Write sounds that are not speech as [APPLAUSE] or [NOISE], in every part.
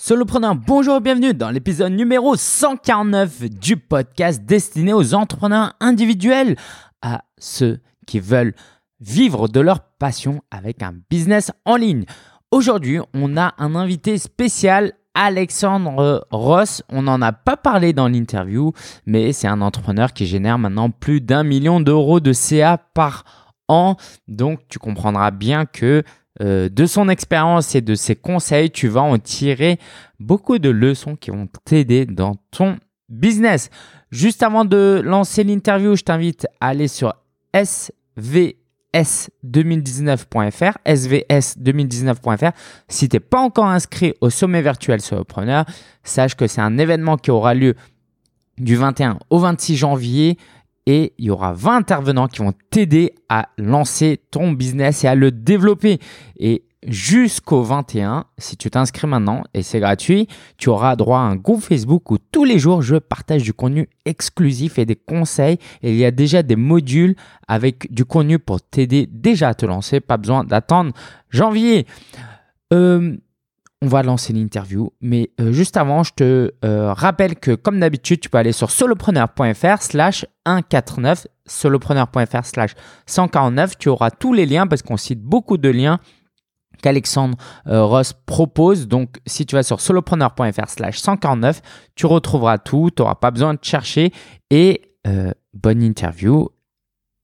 Solopreneur, bonjour et bienvenue dans l'épisode numéro 149 du podcast destiné aux entrepreneurs individuels, à ceux qui veulent vivre de leur passion avec un business en ligne. Aujourd'hui, on a un invité spécial, Alexandre Ross. On n'en a pas parlé dans l'interview, mais c'est un entrepreneur qui génère maintenant plus d'un million d'euros de CA par an. Donc, tu comprendras bien que euh, de son expérience et de ses conseils, tu vas en tirer beaucoup de leçons qui vont t'aider dans ton business. Juste avant de lancer l'interview, je t'invite à aller sur svs2019.fr, svs2019.fr. Si tu n'es pas encore inscrit au sommet virtuel Solopreneur, sache que c'est un événement qui aura lieu du 21 au 26 janvier et il y aura 20 intervenants qui vont t'aider à lancer ton business et à le développer. Et jusqu'au 21, si tu t'inscris maintenant et c'est gratuit, tu auras droit à un groupe Facebook où tous les jours je partage du contenu exclusif et des conseils. Et il y a déjà des modules avec du contenu pour t'aider déjà à te lancer. Pas besoin d'attendre janvier. Euh, on va lancer l'interview. Mais euh, juste avant, je te euh, rappelle que comme d'habitude, tu peux aller sur solopreneur.fr slash 149, solopreneur.fr slash 149. Tu auras tous les liens parce qu'on cite beaucoup de liens qu'Alexandre euh, Ross propose. Donc, si tu vas sur solopreneur.fr slash 149, tu retrouveras tout. Tu n'auras pas besoin de chercher. Et bonne interview.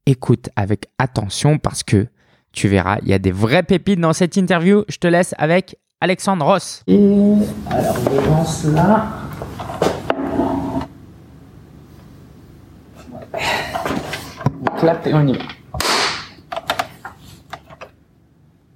Écoute avec attention parce que tu verras, il y a des vraies pépites dans cette interview. Je te laisse avec Alexandre Ross. Et alors je lance là. On clap et on y va.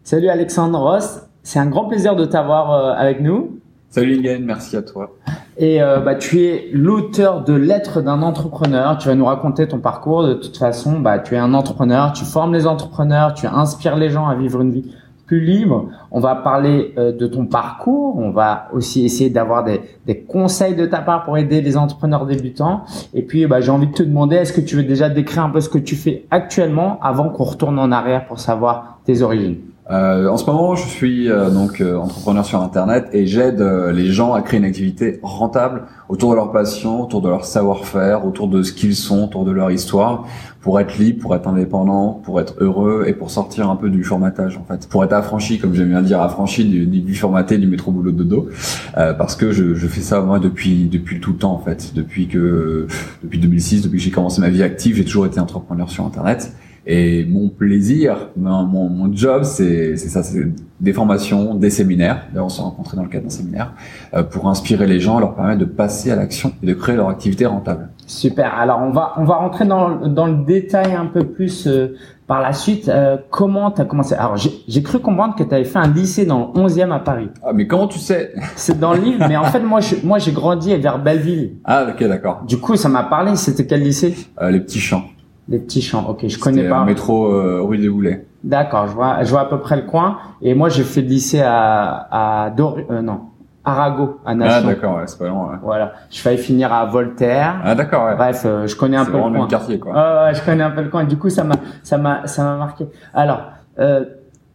Salut Alexandre Ross, c'est un grand plaisir de t'avoir euh, avec nous. Salut Lingen, merci à toi. Et euh, bah, tu es l'auteur de Lettres d'un entrepreneur. Tu vas nous raconter ton parcours. De toute façon, bah, tu es un entrepreneur, tu formes les entrepreneurs, tu inspires les gens à vivre une vie plus libre. On va parler euh, de ton parcours. On va aussi essayer d'avoir des, conseils de ta part pour aider les entrepreneurs débutants. Et puis, bah, j'ai envie de te demander, est-ce que tu veux déjà décrire un peu ce que tu fais actuellement avant qu'on retourne en arrière pour savoir tes origines? Euh, en ce moment, je suis euh, donc entrepreneur sur Internet et j'aide les gens à créer une activité rentable autour de leur passion, autour de leur savoir-faire, autour de ce qu'ils sont, autour de leur histoire, pour être libre, pour être indépendant, pour être heureux et pour sortir un peu du formatage en fait, pour être affranchi, comme j'aime bien dire, affranchi du, du, formaté, du métro boulot dodo, parce que je, je, fais ça moi depuis depuis tout le temps en fait, depuis que depuis 2006, depuis que j'ai commencé ma vie active, j'ai toujours été entrepreneur sur Internet. Et mon plaisir, mon, mon job, c'est ça, c'est des formations, des séminaires. On s'est rencontrés dans le cadre d'un séminaire euh, pour inspirer les gens, leur permettre de passer à l'action et de créer leur activité rentable. Super. Alors, on va on va rentrer dans, dans le détail un peu plus euh, par la suite. Euh, comment tu as commencé? Alors, j'ai cru comprendre que tu avais fait un lycée dans le 11e à Paris. Ah, mais comment tu sais? C'est dans le livre, mais en fait, moi, je, moi, j'ai grandi vers Belleville. Ah, ok, d'accord. Du coup, ça m'a parlé. C'était quel lycée? Les Petits Champs. Les petits champs. Ok, je connais pas. métro euh, rue des Boulets. D'accord, je vois, je vois à peu près le coin. Et moi, j'ai fait le lycée à à Dor euh, non, Arago à Nation. Ah d'accord, ouais, c'est pas loin. Ouais. Voilà, je failli finir à Voltaire. Ah d'accord. Ouais. Bref, euh, je connais un peu le coin. le quartier quoi. Je connais un peu le coin. Du coup, ça m'a ça m'a ça m'a marqué. Alors, euh,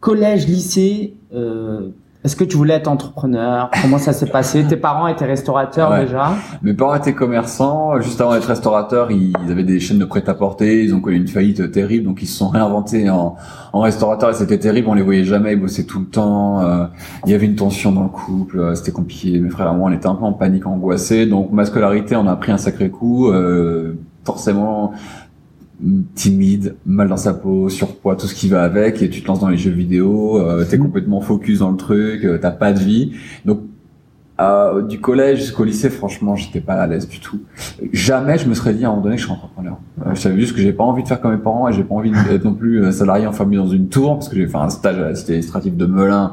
collège, lycée. Est-ce que tu voulais être entrepreneur? Comment ça s'est passé? Tes parents étaient restaurateurs déjà? Mes parents étaient commerçants. Juste avant d'être restaurateurs, ils avaient des chaînes de prêt-à-porter. Ils ont connu une faillite terrible, donc ils se sont réinventés en, en restaurateurs et c'était terrible. On les voyait jamais, ils bossaient tout le temps. Euh, il y avait une tension dans le couple, euh, c'était compliqué. Mes frères et moi, on était un peu en panique, angoissés. Donc ma scolarité, on a pris un sacré coup. Euh, forcément timide, mal dans sa peau, surpoids, tout ce qui va avec, et tu te lances dans les jeux vidéo, euh, t'es mmh. complètement focus dans le truc, euh, t'as pas de vie. Donc euh, du collège jusqu'au lycée, franchement, j'étais pas à l'aise du tout. Jamais je me serais dit à un moment donné que je suis entrepreneur. Euh, je savais juste que j'ai pas envie de faire comme mes parents et j'ai pas envie d'être non plus euh, salarié enfermé dans une tour parce que j'ai fait un stage à la cité administrative de Melun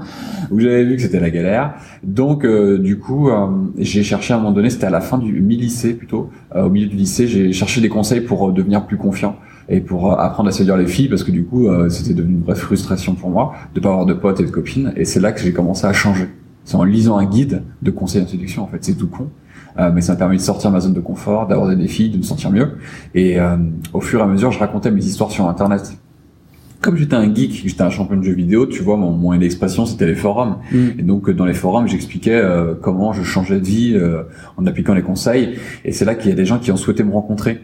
où j'avais vu que c'était la galère. Donc du coup, j'ai cherché à un moment donné, c'était à la fin du mi-lycée plutôt, au milieu du lycée, j'ai cherché des conseils pour devenir plus confiant et pour apprendre à séduire les filles parce que du coup, c'était devenu une vraie frustration pour moi de pas avoir de potes et de copines et c'est là que j'ai commencé à changer. C'est en lisant un guide de conseils d'introduction, en fait. C'est tout con. Euh, mais ça m'a permis de sortir de ma zone de confort, d'avoir des défis, de me sentir mieux. Et euh, au fur et à mesure, je racontais mes histoires sur Internet. comme j'étais un geek, j'étais un champion de jeux vidéo, tu vois, mon moyen d'expression c'était les forums. Mm. Et donc dans les forums, j'expliquais euh, comment je changeais de vie euh, en appliquant les conseils. Et c'est là qu'il y a des gens qui ont souhaité me rencontrer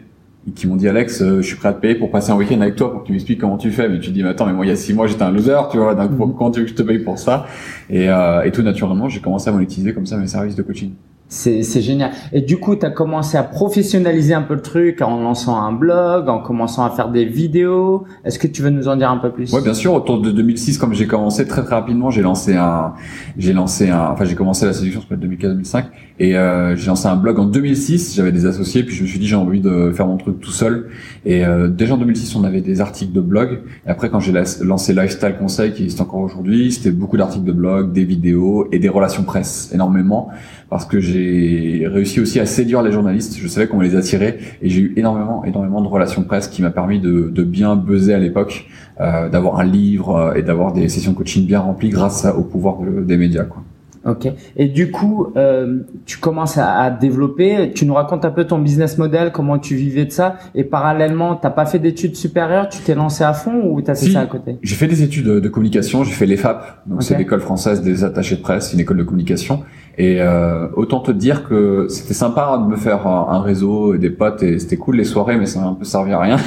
qui m'ont dit Alex, euh, je suis prêt à te payer pour passer un week-end avec toi pour que tu m'expliques comment tu fais. Mais tu dis mais attends, mais moi il y a six mois j'étais un loser, tu vois, donc Mm. [LAUGHS] comment tu veux que je te paye pour ça? Et, euh, et tout naturellement, j'ai commencé à monétiser comme ça mes services de coaching. C'est génial. Et du coup, tu as commencé à professionnaliser un peu le truc en lançant un blog, en commençant à faire des vidéos. Est-ce que tu veux nous en dire un peu plus? Ouais, bien sûr. Autour de 2006, comme j'ai commencé très très rapidement, j'ai lancé un, j'ai lancé un, enfin j'ai commencé la séduction, c'est 2004-2005, et euh, j'ai lancé un blog en 2006. J'avais des associés, puis je me suis dit j'ai envie de faire mon truc tout seul. Et euh, déjà en 2006, on avait des articles de blog. Et après, quand j'ai lancé Lifestyle Conseil, qui existe encore aujourd'hui, c'était beaucoup d'articles de blog, des vidéos et des relations presse, énormément, parce que j'ai réussi aussi à séduire les journalistes. Je savais qu'on les attirait, et j'ai eu énormément, énormément de relations presse qui m'a permis de, de bien buzzer à l'époque euh, d'avoir un livre euh, et d'avoir des sessions coaching bien remplies grâce à- au pouvoir de- des médias. Quoi. Ok. Et du coup, euh, tu commences à, à développer. Tu nous racontes un peu ton business model, comment tu vivais de ça. Et parallèlement, t'as pas fait d'études supérieures. Tu t'es lancé à fond ou t'as fait Si. ça à côté? J'ai fait des études de, communication, j'ai fait l'EFAP, donc c'est l'école française des attachés de presse, une école de communication. Et euh, autant te dire que c'était sympa de me faire un, un réseau et des potes et c'était cool les soirées, mais ça m'a un peu servi à rien. [LAUGHS]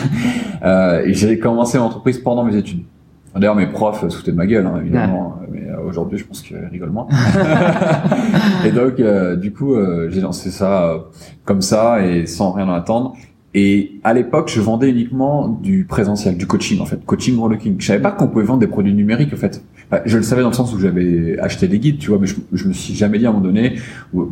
Euh, et j'ai commencé l'entreprise pendant mes études. D'ailleurs, mes profs se foutaient de ma gueule, hein, évidemment. Mais euh, aujourd'hui, je pense qu'ils rigolent moins. [LAUGHS] et donc, euh, du coup, euh, j'ai lancé ça euh, comme ça et sans rien en attendre. Et à l'époque, je vendais uniquement du présentiel, du coaching en fait, coaching relooking. Je savais pas qu'on pouvait vendre des produits numériques en fait. Enfin, je le savais dans le sens où j'avais acheté des guides, tu vois, mais je, je me suis jamais dit à un moment donné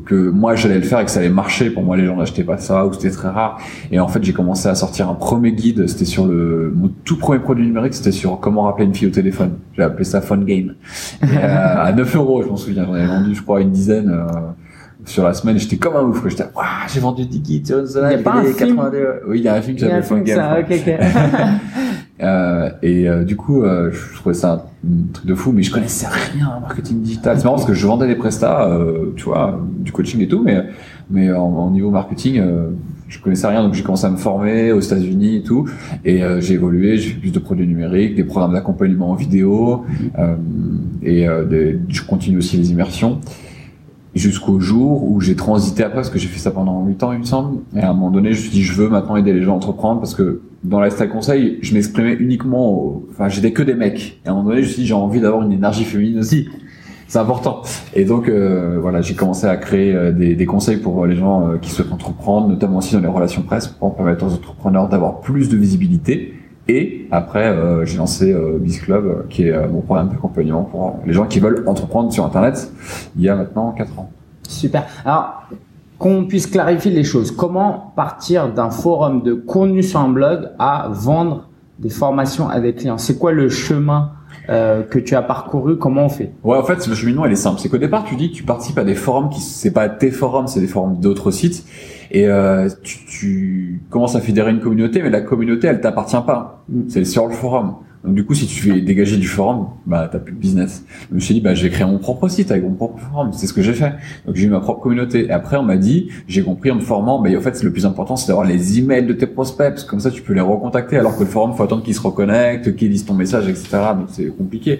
que moi j'allais le faire et que ça allait marcher. Pour moi, les gens n'achetaient pas ça ou c'était très rare. Et en fait, j'ai commencé à sortir un premier guide. C'était sur le mon tout premier produit numérique, c'était sur comment rappeler une fille au téléphone. J'ai appelé ça Phone Game. Et, euh, à 9 euros, je m'en souviens. J'en avais vendu, je crois, une dizaine. euh, sur la semaine, j'étais comme un ouf. J'étais, waouh, j'ai vendu 10 guides sur une semaine. Il y a pas un film 82. Oui, il y a un film qui s'appelle Phone Game. ça. je crois. [LAUGHS] Euh, et euh, du coup, euh, je trouvais ça un truc de fou, mais je connaissais rien en marketing digital. C'est marrant parce que je vendais des prestats, euh, tu vois, du coaching et tout, mais mais en, en niveau marketing, euh, je connaissais rien, donc j'ai commencé à me former aux États-Unis et tout, et euh, j'ai évolué, j'ai fait plus de produits numériques, des programmes d'accompagnement en vidéo, et je continue aussi les immersions jusqu'au jour où j'ai transité après, parce que j'ai fait ça pendant 8 ans, il me semble. Et à un moment donné, je me suis dit, je veux maintenant aider les gens à entreprendre, parce que dans lifestyle conseil, je m'exprimais uniquement, au- enfin, j'étais que des mecs. Et à un moment donné, je me suis dit, j'ai envie d'avoir une énergie féminine aussi. C'est important. Et donc, euh, voilà, j'ai commencé à créer euh, des, des conseils pour les gens euh, qui souhaitent entreprendre, notamment aussi dans les relations presse, pour permettre aux entrepreneurs d'avoir plus de visibilité. Et après, euh, j'ai lancé euh, Biz Club, euh, qui est euh, mon programme d'accompagnement pour les gens qui veulent entreprendre sur Internet, il y a maintenant 4 ans. Super. Alors, qu'on puisse clarifier les choses. Comment partir d'un forum de contenu sur un blog à vendre des formations à des clients? C'est quoi le chemin euh, que tu as parcouru? Comment on fait? Ouais, en fait, le cheminement, il est simple. C'est qu'au départ, tu dis que tu participes à des forums qui, c'est pas tes forums, c'est des forums d'autres sites. Et euh, tu, tu commences à fédérer une communauté, mais la communauté, elle t'appartient pas. Mm. C'est sur le forum. Donc du coup, si tu fais dégager du forum, bah t'as plus de business. Je me suis dit, bah je vais créer mon propre site avec mon propre forum. C'est ce que j'ai fait. Donc j'ai eu ma propre communauté. Et après, on m'a dit, j'ai compris en me formant, mais en fait, le plus important, c'est d'avoir les emails de tes prospects, parce que comme ça, tu peux les recontacter. Alors que le forum, faut attendre qu'ils se reconnectent, qu'ils lisent ton message, etc. Donc c'est compliqué.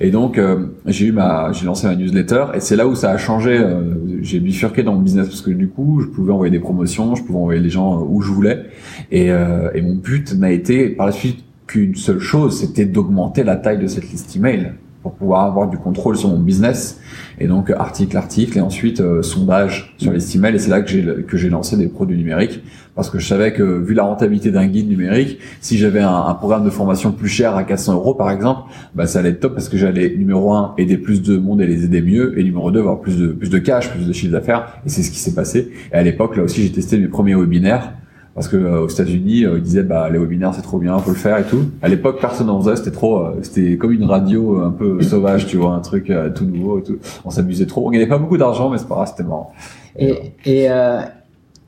Et donc euh, j'ai eu ma, j'ai lancé ma newsletter, et c'est là où ça a changé. euh, j'ai bifurqué dans mon business parce que du coup, je pouvais envoyer des promotions, je pouvais envoyer les gens euh, où je voulais. Et, euh, et mon but n'a été par la suite qu'une seule chose, c'était d'augmenter la taille de cette liste email pour pouvoir avoir du contrôle sur mon business. Et donc article, article, et ensuite euh, sondage sur les email. Et c'est là que j'ai que j'ai lancé des produits numériques parce que je savais que vu la rentabilité d'un guide numérique, si j'avais un, un programme de formation plus cher à 400 euros par exemple, bah ça allait être top parce que j'allais numéro un aider plus de monde et les aider mieux, et numéro deux avoir plus de plus de cash, plus de chiffre d'affaires. Et c'est ce qui s'est passé. Et à l'époque là aussi j'ai testé mes premiers webinaires parce que euh, aux États-Unis euh, ils disaient bah les webinaires c'est trop bien, faut le faire et tout. À l'époque personne n'en faisait, c'était trop, euh, c'était comme une radio euh, un peu [COUGHS] sauvage, tu vois, un truc euh, tout nouveau et tout. On s'amusait trop, on gagnait pas beaucoup d'argent mais c'est pas grave, c'était marrant. Et, et euh,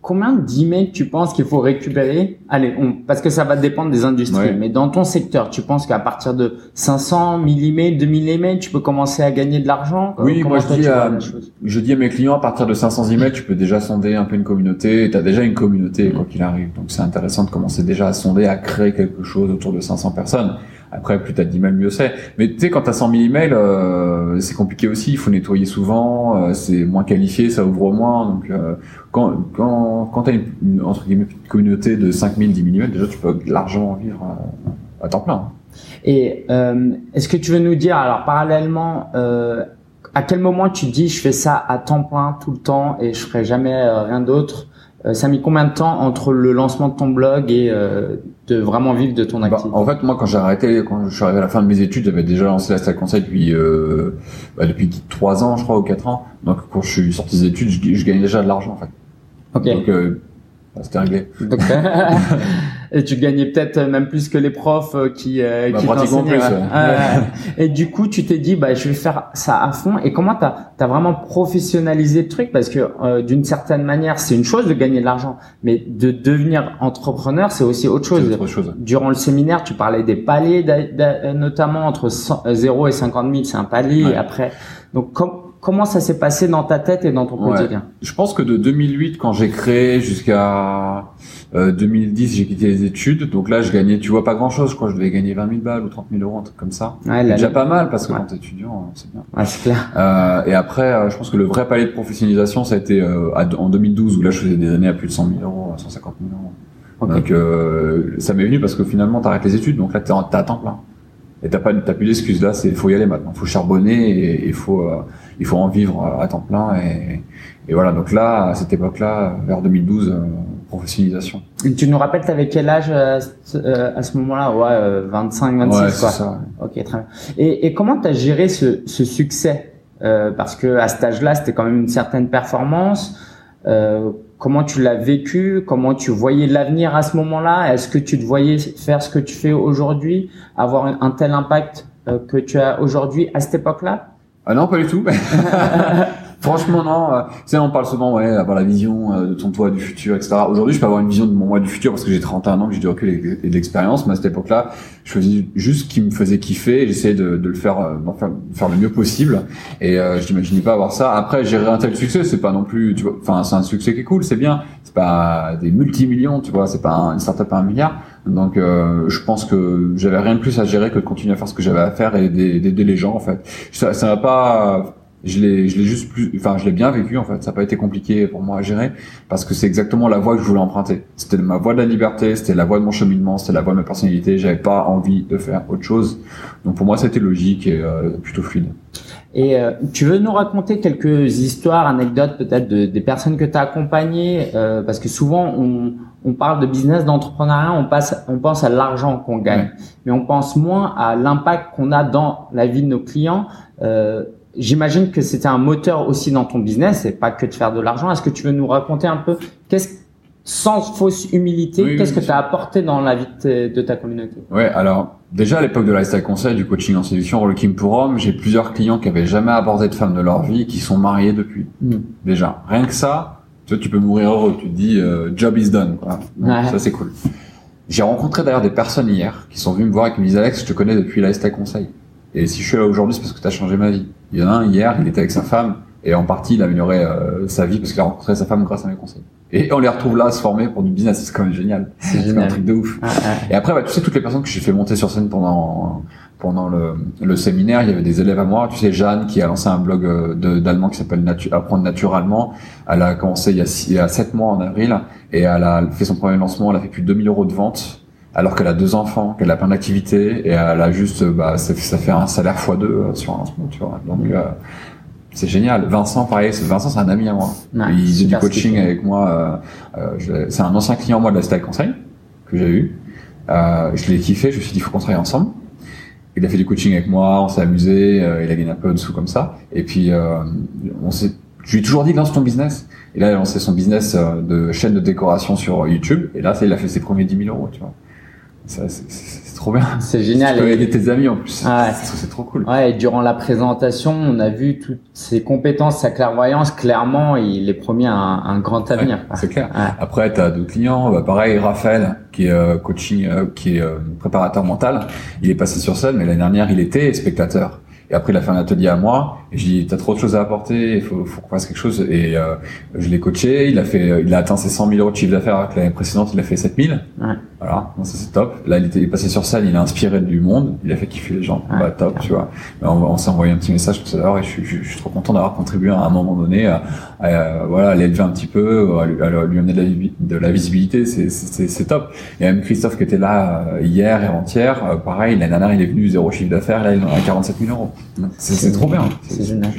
combien d'emails tu penses qu'il faut récupérer? Allez, on, parce que ça va dépendre des industries. Ouais. Mais dans ton secteur, tu penses qu'à partir de 500, 1000 emails, 2000 emails, tu peux commencer à gagner de l'argent? Oui, Comment moi, je dis à- Je dis à mes clients, à partir de 500 emails, tu peux déjà sonder un peu une communauté. Tu as déjà une communauté, Mm. quoi qu'il arrive. Donc, c'est intéressant de commencer déjà à sonder, à créer quelque chose autour de 500 personnes. Après, plus t'as d'emails, mieux c'est. Mais tu sais, quand t'as 100 000 emails, euh, c'est compliqué aussi. Il faut nettoyer souvent. euh, c'est moins qualifié, ça ouvre moins. Donc, euh, quand quand quand t'as une, entre guillemets communauté de 5 000, 10 000 emails, déjà tu peux largement en vivre euh, à temps plein. Et euh, est-ce que tu veux nous dire, alors parallèlement, euh, à quel moment tu dis je fais ça à temps plein tout le temps et je ferai jamais rien d'autre? Ça a mis combien de temps entre le lancement de ton blog et de vraiment vivre de ton Bah, activité en fait, moi, quand j'ai arrêté, quand je suis arrivé à la fin de mes études, j'avais déjà lancé la Stack Conseil depuis euh, bah, depuis trois ans, je crois, ou quatre ans. Donc, quand je suis sorti des études, je, je gagnais déjà de l'argent, en fait. Ok. Donc, euh, bah, c'était réglé. Donc, [LAUGHS] [LAUGHS] et tu gagnais peut-être même plus que les profs euh, qui, euh, Bah, qui t'enseignaient, ouais. ouais. Et du coup, tu t'es dit, bah, je vais faire ça à fond. Et comment t'as as vraiment professionnalisé le truc? Parce que euh, d'une certaine manière, c'est une chose de gagner de l'argent, mais de devenir entrepreneur, c'est aussi autre chose. Autre chose. Durant le séminaire, tu parlais des paliers, notamment entre 100 euh, 0 et 50 000, c'est un palier. Ouais. Après, donc com- comment ça s'est passé dans ta tête et dans ton Ouais. quotidien? Je pense que de 2008, quand j'ai créé, jusqu'à euh, 2010, j'ai quitté les études. Donc là, je gagnais, tu vois, pas grand-chose. Je crois que je devais gagner 20 000 balles ou 30 000 euros, un truc comme ça. Ouais, la- déjà pas mal, parce que Ouais. quand t'es étudiant, euh, c'est bien. Ouais, c'est clair. Euh, et après, euh, je pense que le vrai palier de professionnalisation, ça a été euh, à- en 2012, où là, je faisais des années à plus de 100 000 euros, à 150 000 euros. Ok. Donc, euh, ça m'est venu parce que finalement, t'arrêtes les études, donc là, t'es à temps plein. Et t'as pas, t'as plus d'excuses. Là, c'est, faut y aller maintenant. Faut charbonner et il faut, euh, il faut en vivre euh, à temps plein. Et, et voilà. Donc là, à cette époque-là, vers 2012, euh, professionnalisation. Et Tu nous rappelles, t'avais quel âge euh, à ce moment-là? Ouais, euh, 25, 26 ouais, quoi. ça. Ok, très bien. Et, et comment t'as géré ce, ce succès? Euh, Parce que à cet âge-là, c'était quand même une certaine performance. Euh, comment tu l'as vécu? Comment tu voyais l'avenir à ce moment-là? Est-ce que tu te voyais faire ce que tu fais aujourd'hui, avoir un, tel impact que tu as aujourd'hui à cette époque-là? Ah non, pas du tout. [LAUGHS] Franchement, non. euh, Tu sais, on parle souvent, ouais, avoir la vision euh, de ton toi du futur, etc. Aujourd'hui, je peux avoir une vision de mon moi du futur parce que j'ai 31 ans, que j'ai du recul et de l'expérience. Mais à cette époque-là, je faisais juste ce qui me faisait kiffer et j'essayais de, de le faire, euh, faire, faire le mieux possible. Et euh, je n'imaginais pas avoir ça. Après, gérer un tel succès, c'est pas non plus, tu vois, enfin, c'est un succès qui est cool, c'est bien. C'est pas des multimillions, tu vois, c'est pas un- une startup à un milliard. Donc, euh, je pense que j'avais rien de plus à gérer que de continuer à faire ce que j'avais à faire et d'aider les gens, en fait. Ça, ça pas, je l'ai, je l'ai juste plus, enfin, je l'ai bien vécu, en fait. Ça n'a pas été compliqué pour moi à gérer parce que c'est exactement la voie que je voulais emprunter. C'était ma voie de la liberté, c'était la voie de mon cheminement, c'était la voie de ma personnalité. J'avais pas envie de faire autre chose. Donc, pour moi, c'était logique et euh, plutôt fluide. Et euh, tu veux nous raconter quelques histoires, anecdotes peut-être de, des personnes que tu as accompagnées euh, Parce que souvent, on, on parle de business, d'entrepreneuriat, on, passe, on pense à l'argent qu'on gagne, Ouais. mais on pense moins à l'impact qu'on a dans la vie de nos clients. Euh, J'imagine que c'était un moteur aussi dans ton business, et pas que de faire de l'argent. Est-ce que tu veux nous raconter un peu, qu'est-ce, sans fausse humilité, Oui, oui, qu'est-ce que tu as apporté dans la vie de, ta communauté? Ouais, alors déjà à l'époque de lifestyle conseil, du coaching en séduction, Rolling pour hommes, j'ai plusieurs clients qui avaient jamais abordé de femme de leur vie, qui sont mariés depuis. Mm. Déjà, rien que ça, tu vois, tu peux mourir heureux. Tu te dis euh, job is done. Quoi. Donc, Ouais. Ça c'est cool. J'ai rencontré d'ailleurs des personnes hier qui sont venues me voir et qui me disent Alex, je te connais depuis lifestyle conseil. Et si je suis là aujourd'hui, c'est parce que tu as changé ma vie. Il y en a un hier, il était avec sa femme et en partie il a amélioré euh, sa vie parce qu'il a rencontré sa femme grâce à mes conseils. Et on les retrouve là à se former pour du business, c'est quand même génial. C'est un truc de ouf. Ah, ah. Et après, bah, tu sais, toutes les personnes que j'ai fait monter sur scène pendant pendant le, le séminaire, il y avait des élèves à moi. Tu sais, Jeanne qui a lancé un blog euh, d'allemand qui s'appelle Natu- Apprendre naturellement. Elle a commencé il y a, six- il y a sept mois en avril et elle a fait son premier lancement. Elle a fait plus de 2000 euros de vente alors qu'elle a deux enfants, qu'elle a plein d'activités et elle a juste, bah, ça, fait- ça fait un salaire x deux euh, sur un lancement, tu vois. Donc euh, c'est génial. Vincent, pareil. c'est- Vincent, c'est un ami à moi. Ouais, il faisait du coaching avec moi. euh, euh, c'est un ancien client moi de la Style Conseil que j'ai eu. Euh, je l'ai kiffé. Je me suis dit il faut qu'on travaille ensemble. Il a fait du coaching avec moi, on s'est amusé, euh, il a gagné un peu de sous comme ça. Et puis euh, on s'est, je lui ai toujours dit lance ton business. Et là il a lancé son business de chaîne de décoration sur YouTube. Et là ça il a fait ses premiers 10 000 euros, tu vois. Ça, c'est, trop bien. [LAUGHS] C'est génial. Tu peux aider tes amis en plus. Ouais. [LAUGHS] C'est, trop cool. Ouais, et durant la présentation, on a vu toutes ses compétences, sa clairvoyance. Clairement, il est promis un, un grand avenir. Ouais, c'est clair. Ouais. Après, tu as d'autres clients. Bah, pareil, Raphaël, qui est euh, coaching, euh, qui est euh, préparateur mental. Il est passé sur scène, mais l'année dernière, il était spectateur. Et après, il a fait un atelier à moi. Et je dis, t'as trop de choses à apporter. Il faut, faut qu'on fasse quelque chose. Et euh, je l'ai coaché. Il a fait, il a atteint ses 100 000 euros de chiffre d'affaires. L'année précédente, il a fait 7 000. Ouais. Voilà, donc ça c'est top. Là, il était passé sur scène, il a inspiré du monde, il a fait kiffer les gens. Ouais, bah top, tu vois. On, on s'est envoyé un petit message tout à l'heure et je, suis- je, je suis trop content d'avoir contribué à un moment donné à, à, voilà, à l'élever un petit peu, à lui, à lui donner de la, de la visibilité, c'est- top. Et même Christophe qui était là euh, hier et avant-hier, euh, pareil, l'année dernière il est venu zéro chiffre d'affaires, là il en a 47 000 euros. C'est c'est trop bien. C'est génial.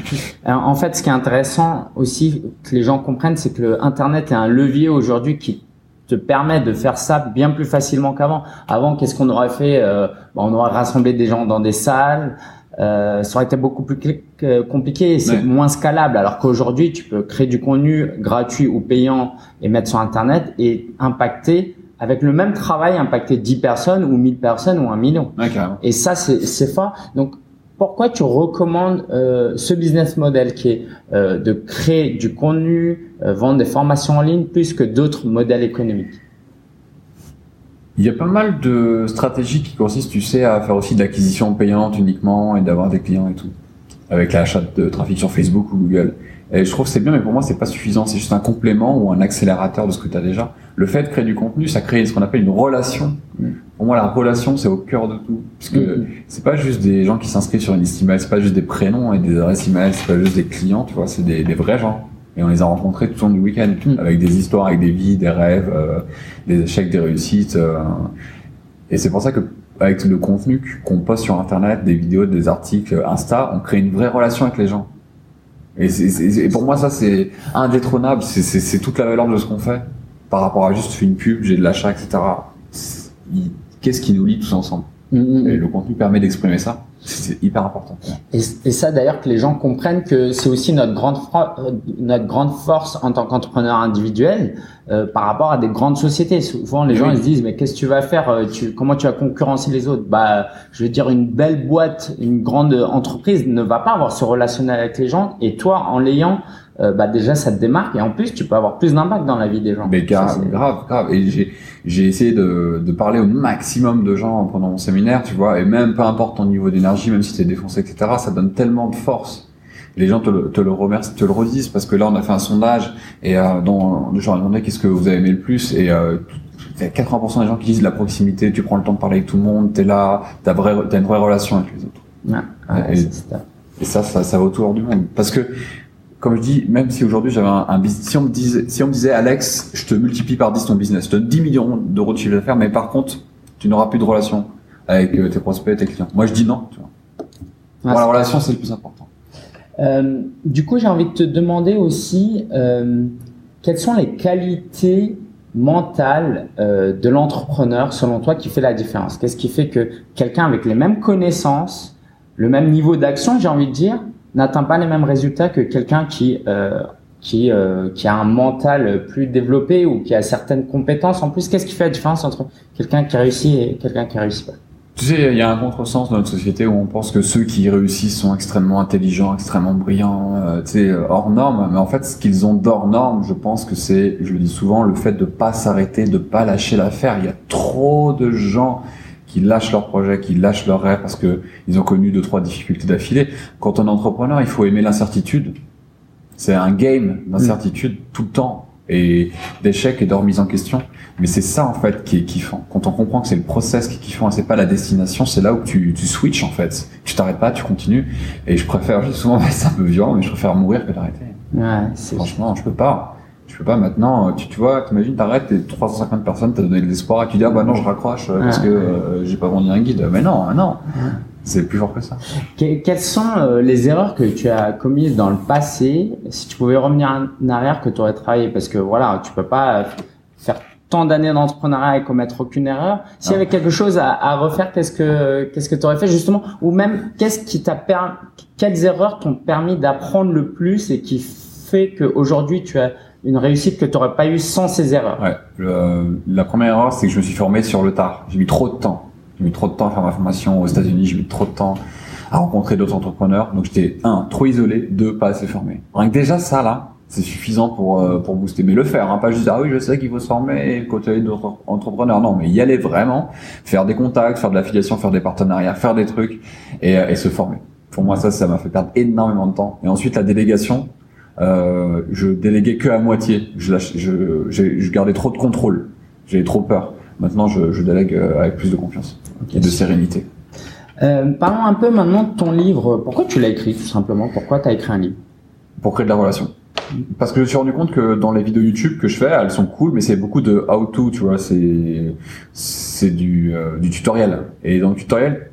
Alors, en fait, ce qui est intéressant aussi que les gens comprennent, c'est que le Internet est un levier aujourd'hui qui te permet de faire ça bien plus facilement qu'avant. Avant, qu'est-ce qu'on aurait fait euh, bah, On aurait rassemblé des gens dans des salles. Euh, ça aurait été beaucoup plus compliqué et c'est Ouais. moins scalable. Alors qu'aujourd'hui, tu peux créer du contenu gratuit ou payant et mettre sur Internet et impacter avec le même travail, impacter 10 personnes ou 1000 personnes ou un million. Carrément. Et ça, c'est c'est fort. Donc, pourquoi tu recommandes euh, ce business model qui est euh, de créer du contenu, euh, vendre des formations en ligne, plus que d'autres modèles économiques Il y a pas mal de stratégies qui consistent, tu sais, à faire aussi de l'acquisition payante uniquement et d'avoir des clients et tout. Avec l'achat de trafic sur Facebook ou Google. Et je trouve que c'est bien, mais pour moi, c'est pas suffisant. C'est juste un complément ou un accélérateur de ce que tu as déjà. Le fait de créer du contenu, ça crée ce qu'on appelle une relation. Mm. Pour moi, la relation, c'est au cœur de tout. Parce que Mm. c'est pas juste des gens qui s'inscrivent sur une liste email, c'est pas juste des prénoms et des adresses email, c'est pas juste des clients, tu vois, c'est des, des vrais gens. Et on les a rencontrés tout au long du week-end, Mm. avec des histoires, avec des vies, des rêves, euh, des échecs, des réussites. euh, et c'est pour ça que avec le contenu qu'on poste sur Internet, des vidéos, des articles, Insta, on crée une vraie relation avec les gens. Et, c'est- c'est- et pour moi, ça, c'est indétrônable. C'est- C'est c'est toute la valeur de ce qu'on fait par rapport à juste une pub, j'ai de l'achat, etc. Qu'est-ce qui nous lie tous ensemble? Mm, Et le contenu permet d'exprimer ça. C'est hyper important. Et, et ça, d'ailleurs, que les gens comprennent que c'est aussi notre grande, euh, notre grande force en tant qu'entrepreneur individuel euh, par rapport à des grandes sociétés. Souvent, les gens ils se disent, mais qu'est-ce que tu vas faire euh, tu, Comment tu vas concurrencer les autres? Bah, je veux dire, une belle boîte, une grande entreprise ne va pas avoir ce relationnel avec les gens. Et toi, en l'ayant, euh, bah déjà, ça te démarque. Et en plus, tu peux avoir plus d'impact dans la vie des gens. Mais Ça, grave, c'est- grave, grave. Et j'ai, j'ai essayé de, de parler au maximum de gens pendant mon séminaire, tu vois, et même peu importe ton niveau d'énergie, même si t'es défoncé, etc., ça donne tellement de force. Les gens te le, te le remercient, te le redisent, parce que là, on a fait un sondage, et euh, leur ai demandé qu'est-ce que vous avez aimé le plus, et euh, il y a 80% des gens qui disent la proximité, tu prends le temps de parler avec tout le monde, t'es là, t'as, une vraie relation avec les autres. Ouais, ouais, Et-. Et ça, ça, ça va autour du monde. Parce que, comme je dis, même si aujourd'hui j'avais un, un business, si on me disait, si on me disait, Alex, je te multiplie par 10 ton business, je te donne 10 millions d'euros de chiffre d'affaires, mais par contre, tu n'auras plus de relation avec euh, tes prospects, tes clients. Moi, je dis non, tu vois. La relation, c'est le plus important. Euh, du coup, j'ai envie de te demander aussi euh, quelles sont les qualités mentales euh, de l'entrepreneur selon toi qui fait la différence? Qu'est-ce qui fait que quelqu'un avec les mêmes connaissances, le même niveau d'action, j'ai envie de dire, n'atteint pas les mêmes résultats que quelqu'un qui euh, qui euh, qui a un mental plus développé ou qui a certaines compétences en plus Qu'est-ce qui fait la différence entre quelqu'un qui réussit et quelqu'un qui réussit pas? Tu sais, il y a un contresens dans notre société où on pense que ceux qui réussissent sont extrêmement intelligents, extrêmement brillants, euh, tu sais, hors normes. Mais en fait, ce qu'ils ont d'hors normes, je pense que c'est, je le dis souvent, le fait de pas s'arrêter, de pas lâcher l'affaire. Il y a trop de gens qui lâchent leur projet, qui lâchent leur rêve parce que ils ont connu deux, trois difficultés d'affilée. Quand on est entrepreneur, il faut aimer l'incertitude. C'est un game d'incertitude tout le temps et d'échecs et de remise en question. Mais c'est ça en fait qui est kiffant. Quand on comprend que c'est le process qui est kiffant et c'est pas la destination, c'est là où tu, tu switches en fait. Tu t'arrêtes pas, tu continues. Et je préfère, [LAUGHS] souvent, c'est un peu violent, mais je préfère mourir que d'arrêter. Ouais, Franchement, je peux pas. Pas maintenant. Tu, tu vois, t'imagines, t'arrêtes, t'es 350 personnes, t'as donné de l'espoir et tu dis, ah bah non, je raccroche euh, parce que euh, j'ai pas vendu un guide. Mais non, ah non. C'est plus fort que ça. Que- Quelles sont euh, les erreurs que tu as commises dans le passé? Si tu pouvais revenir en arrière, que tu aurais travaillé, parce que voilà, tu peux pas euh, faire tant d'années d'entrepreneuriat et commettre aucune erreur. S'il y Non. avait quelque chose à, à refaire, qu'est-ce que qu'est-ce que tu aurais fait justement? Ou même qu'est-ce qui t'a permis Quelles erreurs t'ont permis d'apprendre le plus et qui fait qu'aujourd'hui tu as une réussite que tu n'aurais pas eu sans ces erreurs Ouais. Le- la première erreur, c'est que je me suis formé sur le tard. J'ai mis trop de temps. J'ai mis trop de temps à faire ma formation aux États-Unis. J'ai mis trop de temps à rencontrer d'autres entrepreneurs. Donc j'étais un, trop isolé, deux, pas assez formé. Rien que déjà ça là, c'est suffisant pour euh, pour booster. Mais le faire, hein, pas juste ah oui, je sais qu'il faut se former et côtoyer d'autres entrepreneurs. Non, mais y aller vraiment, faire des contacts, faire de l'affiliation, faire des partenariats, faire des trucs et, euh, et se former. Pour moi, ça, ça m'a fait perdre énormément de temps. Et ensuite, la délégation, euh, je déléguais que à moitié. Je, lâche- je, j'ai- je gardais trop de contrôle. J'avais trop peur. Maintenant, je, je délègue euh, avec plus de confiance et de sérénité. Euh, parlons un peu maintenant de ton livre. Pourquoi tu l'as écrit tout simplement? Pourquoi tu as écrit un livre? Pour créer de la relation. Parce que je me suis rendu compte que dans les vidéos YouTube que je fais, elles sont cool, mais c'est beaucoup de how to, tu vois, c'est c'est du euh, du tutoriel. Et dans le tutoriel,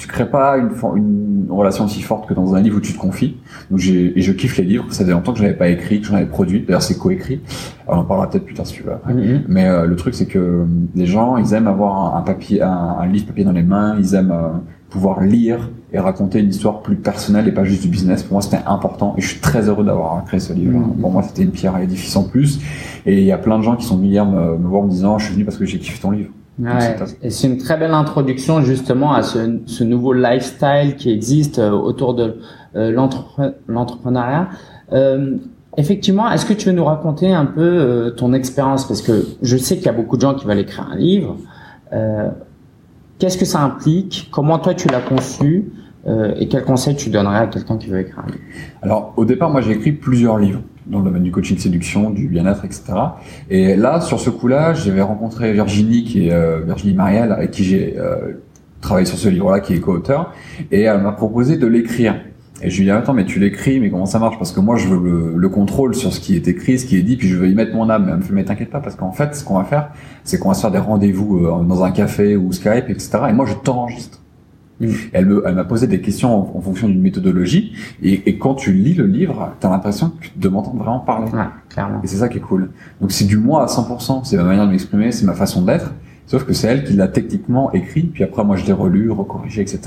tu crées pas une, une relation aussi forte que dans un livre où tu te confies. Donc j'ai et je kiffe les livres. Ça fait longtemps que je n'avais pas écrit, que j'en avais produit. D'ailleurs c'est coécrit. On en parlera peut-être plus tard si tu veux. après. Mhm. Mais euh, le truc c'est que les gens ils aiment avoir un, un papier, un, un livre papier dans les mains. Ils aiment euh, pouvoir lire et raconter une histoire plus personnelle et pas juste du business. Pour moi, c'était important et je suis très heureux d'avoir créé ce livre. Mhm. Pour moi, c'était une pierre à l'édifice en plus. Et il y a plein de gens qui sont venus hier me, me voir en me disant, je suis venu parce que j'ai kiffé ton livre. Ouais. Et c'est une très belle introduction justement à ce, ce nouveau lifestyle qui existe euh, autour de euh, l'entrepre- l'entrepreneuriat. Euh, effectivement, est-ce que tu veux nous raconter un peu euh, ton expérience? Parce que je sais qu'il y a beaucoup de gens qui veulent écrire un livre. Euh, Qu'est-ce que ça implique? Comment toi tu l'as conçu? Euh, Et quels conseils tu donnerais à quelqu'un qui veut écrire un livre? Alors, au départ, moi, j'ai écrit plusieurs livres dans le domaine du coaching séduction, du bien-être, etc. Et là, sur ce coup-là, j'avais rencontré Virginie, qui est euh, Virginie Marielle, avec qui j'ai euh, travaillé sur ce livre-là, qui est co-auteur, et elle m'a proposé de l'écrire. Et je lui ai dit, attends, mais tu l'écris, mais comment ça marche? Parce que moi, je veux le, le contrôle sur ce qui est écrit, ce qui est dit, puis je veux y mettre mon âme. Mais elle me fait, mais t'inquiète pas, parce qu'en fait, ce qu'on va faire, c'est qu'on va se faire des rendez-vous euh, dans un café ou Skype, etc. Et moi, je t'enregistre. Elle me, elle m'a posé des questions en, en fonction d'une méthodologie, et, et quand tu lis le livre, t'as l'impression que de m'entendre vraiment parler. Ouais, clairement. Et c'est ça qui est cool. Donc c'est du moi à 100%, c'est ma manière de m'exprimer, c'est ma façon d'être. Sauf que c'est elle qui l'a techniquement écrit, puis après moi je l'ai relu, recorrigé, etc.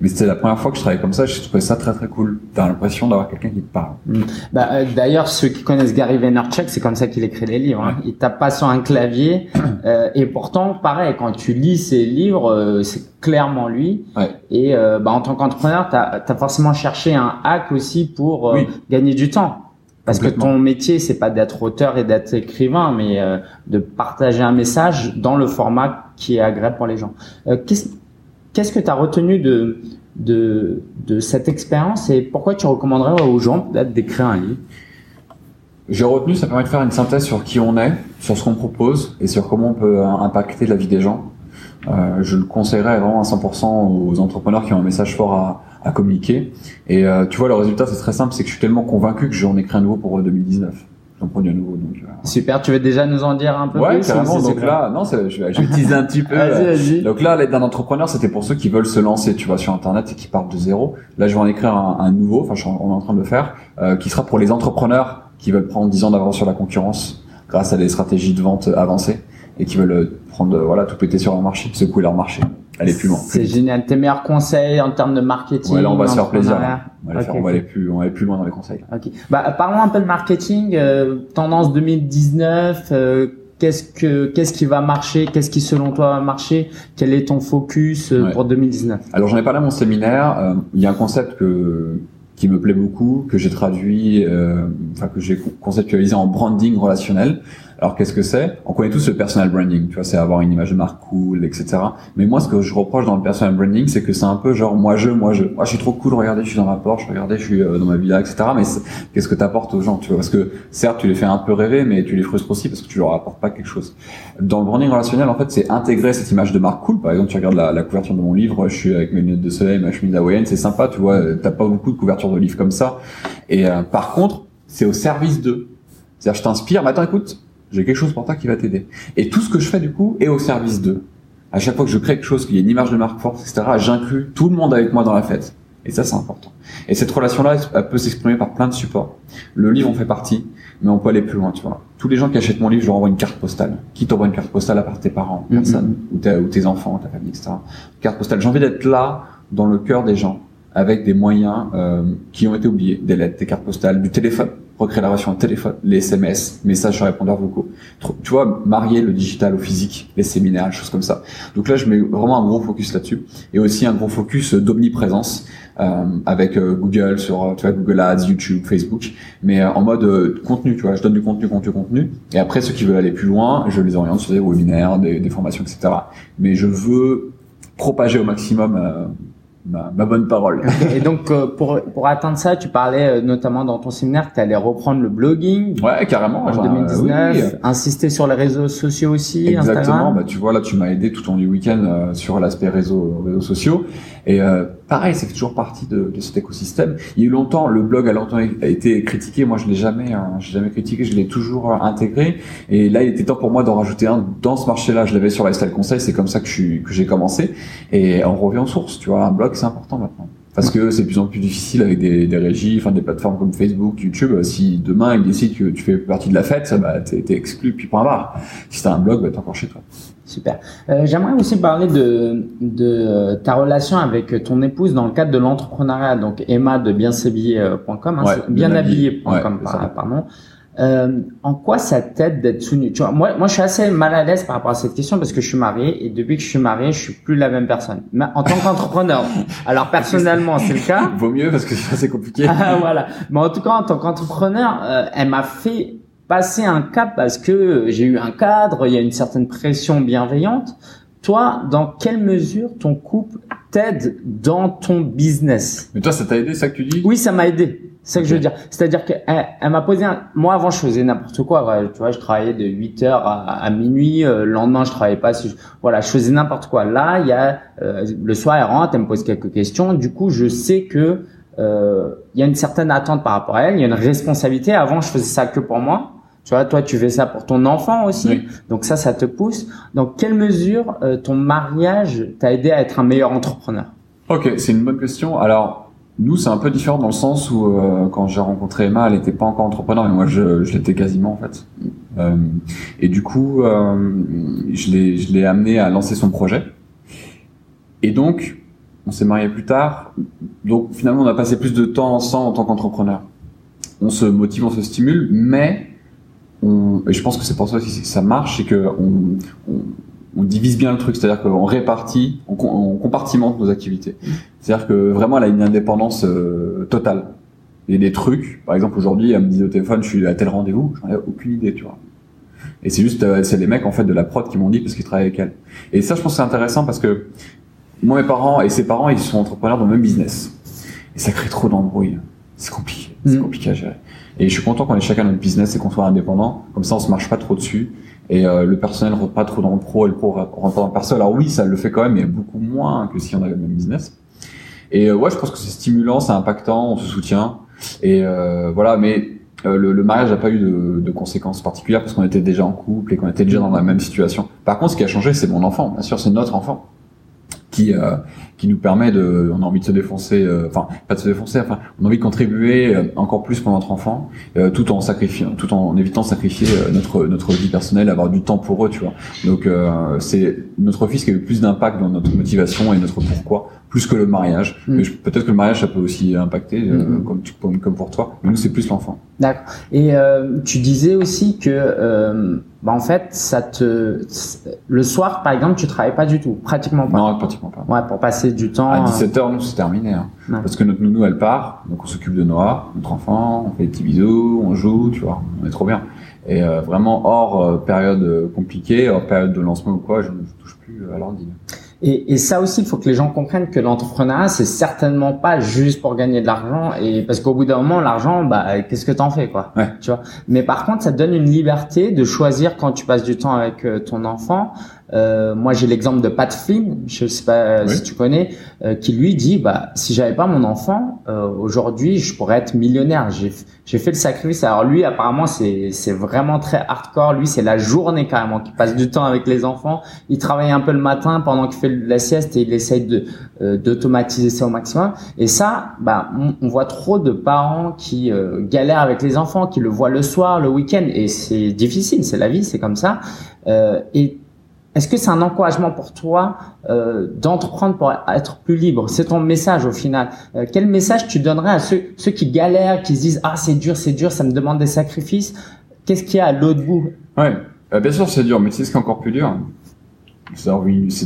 Mais c'était la première fois que je travaillais comme ça, je trouvais ça très très cool. T'as l'impression d'avoir quelqu'un qui te parle. Bah, euh, D'ailleurs, ceux qui connaissent Gary Vaynerchuk, c'est comme ça qu'il écrit les livres. Hein. Il tape pas sur un clavier. [COUGHS] euh, et pourtant, pareil, quand tu lis ses livres, euh, c'est clairement lui. Ouais. Et euh, bah, en tant qu'entrepreneur, tu as, forcément cherché un hack aussi pour euh, Oui. gagner du temps. Parce que ton métier, c'est pas d'être auteur et d'être écrivain, mais euh, de partager un message dans le format qui est agréable pour les gens. Euh, Qu'est-ce que tu as retenu de, de, de cette expérience et pourquoi tu recommanderais aux gens peut-être d'écrire un livre? J'ai retenu, ça permet de faire une synthèse sur qui on est, sur ce qu'on propose et sur comment on peut euh, impacter la vie des gens. Euh, je le conseillerais vraiment à 100% aux entrepreneurs qui ont un message fort à, à communiquer. Et euh, tu vois, le résultat, c'est très simple, c'est que je suis tellement convaincu que j'en écris un nouveau pour euh, 2019. J'en produis un nouveau, donc... euh, Super, tu veux déjà nous en dire un peu Ouais, plus carrément. Donc là, non, je vais, je vais [LAUGHS] teaser un petit peu. Vas-y, euh, vas-y. Donc là, l'aide d'un entrepreneur, c'était pour ceux qui veulent se lancer, tu vois, sur Internet et qui partent de zéro. Là, je vais en écrire un, un nouveau, enfin, on est en train de le faire, euh, qui sera pour les entrepreneurs qui veulent prendre 10 ans d'avance sur la concurrence grâce à des stratégies de vente avancées et qui veulent euh, prendre, euh, voilà, tout péter sur leur marché, secouer leur marché, aller plus loin. C'est génial. Tes meilleurs conseils en termes de marketing Ouais, là, on va se faire plaisir. On va, aller faire- Ok, on va ok. aller plus, on va aller plus loin dans les conseils. Ok. Bah, parlons un peu de marketing. euh, tendance 2019. euh, qu'est-ce que qu'est-ce qui va marcher Qu'est-ce qui selon toi va marcher? Quel est ton focus euh, Ouais. pour 2019 Alors j'en ai parlé à mon séminaire. euh, Il y a un concept que qui me plaît beaucoup, que j'ai traduit, euh, enfin que j'ai co- conceptualisé en branding relationnel. Alors qu'est-ce que c'est? On connaît tous le personal branding, tu vois, c'est avoir une image de marque cool, etc. Mais moi, ce que je reproche dans le personal branding, c'est que c'est un peu genre moi je, moi je. Moi, je suis trop cool. Regardez, je suis dans ma Porsche. Regardez, je suis euh, dans ma villa, etc. Mais qu'est-ce que t'apportes aux gens, tu vois? Parce que certes, tu les fais un peu rêver, mais tu les frustres aussi parce que tu leur apportes pas quelque chose. Dans le branding relationnel, en fait, c'est intégrer cette image de marque cool. Par exemple, tu regardes la, la couverture de mon livre, je suis avec mes lunettes de soleil, ma chemise hawaïenne, c'est sympa, tu vois. euh, T'as pas beaucoup de couvertures de livres comme ça. Et euh, par contre, c'est au service d'eux. C'est-à-dire, je t'inspire, attends, écoute, j'ai quelque chose pour toi qui va t'aider. Et tout ce que je fais du coup est au service d'eux. À chaque fois que je crée quelque chose, qu'il y a une image de marque forte, etc., j'inclus tout le monde avec moi dans la fête. Et ça, c'est important. Et cette relation-là, elle peut s'exprimer par plein de supports. Le livre en fait partie, mais on peut aller plus loin, tu vois. Tous les gens qui achètent mon livre, je leur envoie une carte postale. Qui t'envoie une carte postale à part tes parents, Mhm. personne, ou, ou tes enfants, ta famille, etc. Carte postale. J'ai envie d'être là, dans le cœur des gens, avec des moyens euh, qui ont été oubliés, des lettres, des cartes postales, du téléphone, recréer la relation téléphone, les SMS, messages sur répondeurs vocaux. Tu vois, marier le digital au physique, les séminaires, les choses comme ça. Donc là, je mets vraiment un gros focus là-dessus, et aussi un gros focus euh, d'omniprésence euh, avec euh, Google sur tu vois Google Ads, YouTube, Facebook, mais en mode contenu, tu vois, je donne du contenu, contenu, contenu, et après ceux qui veulent aller plus loin, je les oriente sur des webinaires, des, formations, etc. Mais je veux propager au maximum ma, ma bonne parole. Et donc, euh, pour, pour atteindre ça, tu parlais euh, notamment dans ton séminaire que tu allais reprendre le blogging. Ouais, carrément. En genre, 2019, euh, oui. insister sur les réseaux sociaux aussi, Exactement. Instagram. Bah, tu vois, là, tu m'as aidé tout au long du week-end euh, sur l'aspect réseaux, réseaux sociaux. Et euh, pareil, c'est toujours partie de, de cet écosystème. Il y a longtemps, le blog a longtemps été critiqué. Moi, je l'ai jamais, hein, j'ai jamais critiqué. Je l'ai toujours euh, intégré. Et là, il était temps pour moi d'en rajouter un dans ce marché-là. Je l'avais sur Lifestyle Conseil. C'est comme ça que suis, que j'ai commencé. Et on revient aux sources. Tu vois, un blog, c'est important maintenant. Parce que c'est de plus en plus difficile avec des, des régies, enfin des plateformes comme Facebook, YouTube. Euh, Si demain ils décident que tu fais partie de la fête, bah, t'es, t'es exclu puis point barre. Si t'as un blog, bah, t'es encore chez toi. Super. Euh, J'aimerais aussi parler de, de euh, ta relation avec ton épouse dans le cadre de l'entrepreneuriat. Donc Emma de biens'habiller.com, hein, Ouais, bienhabillé.com, par- pardon. Euh, en quoi ça t'aide d'être sous nu Tu vois, moi, moi, je suis assez mal à l'aise par rapport à cette question parce que je suis marié et depuis que je suis marié, je suis plus la même personne. Mais en tant qu'entrepreneur, [LAUGHS] alors personnellement, c'est le cas. Vaut mieux parce que sinon c'est compliqué. [LAUGHS] Ah, voilà. Mais en tout cas, en tant qu'entrepreneur, euh, elle m'a fait passer un cap parce que j'ai eu un cadre, il y a une certaine pression bienveillante. Toi, dans quelle mesure ton couple t'aide dans ton business? Mais toi, ça t'a aidé, ça que tu dis? Oui, ça m'a aidé. C'est ça que je veux dire. C'est-à-dire qu'elle elle, m'a posé un... Moi, avant, je faisais n'importe quoi. ouais. Tu vois, je travaillais de 8 heures à, à minuit. Euh, le lendemain, je travaillais pas. Si je- Voilà, je faisais n'importe quoi. Là, il y a... euh, le soir, elle rentre, elle me pose quelques questions. Du coup, je sais que euh, il y a une certaine attente par rapport à elle. Il y a une responsabilité. Avant, je faisais ça que pour moi. Tu vois, toi, tu fais ça pour ton enfant aussi. Oui. Donc ça, ça te pousse. Dans quelle mesure euh, ton mariage t'a aidé à être un meilleur entrepreneur? Ok, c'est une bonne question. Alors, nous, c'est un peu différent dans le sens où euh, quand j'ai rencontré Emma, elle n'était pas encore entrepreneur, mais moi, je, je l'étais quasiment en fait. Euh, et du coup, je l'ai, je l'ai amené à lancer son projet. Et donc, on s'est marié plus tard. Donc, finalement, on a passé plus de temps ensemble en tant qu'entrepreneur. On se motive, on se stimule, mais on, et je pense que c'est pour ça aussi que ça marche, c'est que on, on, on divise bien le truc, c'est-à-dire qu'on répartit, on, com- on compartimente nos activités. C'est-à-dire que vraiment, elle a une indépendance euh, totale. Il y a des trucs, par exemple aujourd'hui, elle me dit au téléphone, je suis à tel rendez-vous, j'en ai aucune idée, tu vois. Et c'est juste, euh, c'est les mecs en fait de la prod qui m'ont dit parce qu'ils travaillent avec elle. Et ça, je pense que c'est intéressant parce que moi, mes parents et ses parents, ils sont entrepreneurs dans le même business. Et ça crée trop d'embrouilles. C'est compliqué, c'est Mhm. compliqué à gérer. Et je suis content qu'on ait chacun notre business et qu'on soit indépendant. Comme ça, on se marche pas trop dessus. Et euh, le personnel rentre pas trop dans le pro et le pro rentre dans le perso. Alors oui, ça le fait quand même, mais beaucoup moins que si on avait le même business. Et euh, ouais, je pense que c'est stimulant, c'est impactant, on se soutient. Et euh, voilà, mais euh, le, mariage n'a pas eu de conséquences particulières parce qu'on était déjà en couple et qu'on était déjà dans la même situation. Par contre, ce qui a changé, c'est mon enfant. Bien sûr, c'est notre enfant qui euh, qui nous permet de, on a envie de se défoncer, euh, enfin pas de se défoncer, enfin on a envie de contribuer euh, encore plus pour notre enfant, euh, tout en sacrifiant, tout en évitant de sacrifier euh, notre notre vie personnelle, avoir du temps pour eux, tu vois. Donc euh, c'est notre fils qui a eu plus d'impact dans notre motivation et notre pourquoi, plus que le mariage. Mm. Peut-être que le mariage ça peut aussi impacter, euh, Mm. comme, tu- comme comme pour toi. Mais nous c'est plus l'enfant. D'accord. Et euh, tu disais aussi que, euh, bah, en fait, ça te, le soir, par exemple, tu travailles pas du tout, pratiquement pas. Non, pratiquement pas. Ouais, pour passer du temps. À euh, 17h, nous, c'est terminé. Hein. Parce que notre nounou, elle part, donc on s'occupe de Noah, notre enfant, on fait des petits bisous, on joue, tu vois, on est trop bien. Et euh, vraiment, hors euh, période compliquée, hors période de lancement ou quoi, je ne touche plus à l'ordi. Et, et ça aussi, il faut que les gens comprennent que l'entrepreneuriat, c'est certainement pas juste pour gagner de l'argent. Et parce qu'au bout d'un moment, l'argent, bah, qu'est-ce que t'en fais, quoi Ouais. Tu vois. Mais par contre, ça te donne une liberté de choisir quand tu passes du temps avec euh, ton enfant. Euh, moi, j'ai l'exemple de Pat Flynn, je sais pas euh, Oui. si tu connais, euh, qui lui dit, bah, si j'avais pas mon enfant, euh, aujourd'hui, je pourrais être millionnaire. J'ai fait le sacrifice. Alors lui, apparemment, c'est c'est vraiment très hardcore. Lui, c'est la journée carrément qui passe du temps avec les enfants. Il travaille un peu le matin pendant qu'il fait la sieste et il essaye de euh, d'automatiser ça au maximum. Et ça, bah, on, on voit trop de parents qui euh, galèrent avec les enfants, qui le voient le soir, le week-end, et c'est difficile. C'est la vie, c'est comme ça. Euh, et est-ce que c'est un encouragement pour toi euh, d'entreprendre pour être plus libre? C'est ton message au final. Euh, quel message tu donnerais à ceux, ceux qui galèrent, qui se disent ah c'est dur, c'est dur, ça me demande des sacrifices? Qu'est-ce qu'il y a à l'autre bout? Ouais, Euh, bien sûr, c'est dur, mais tu sais ce qui est encore plus dur? C'est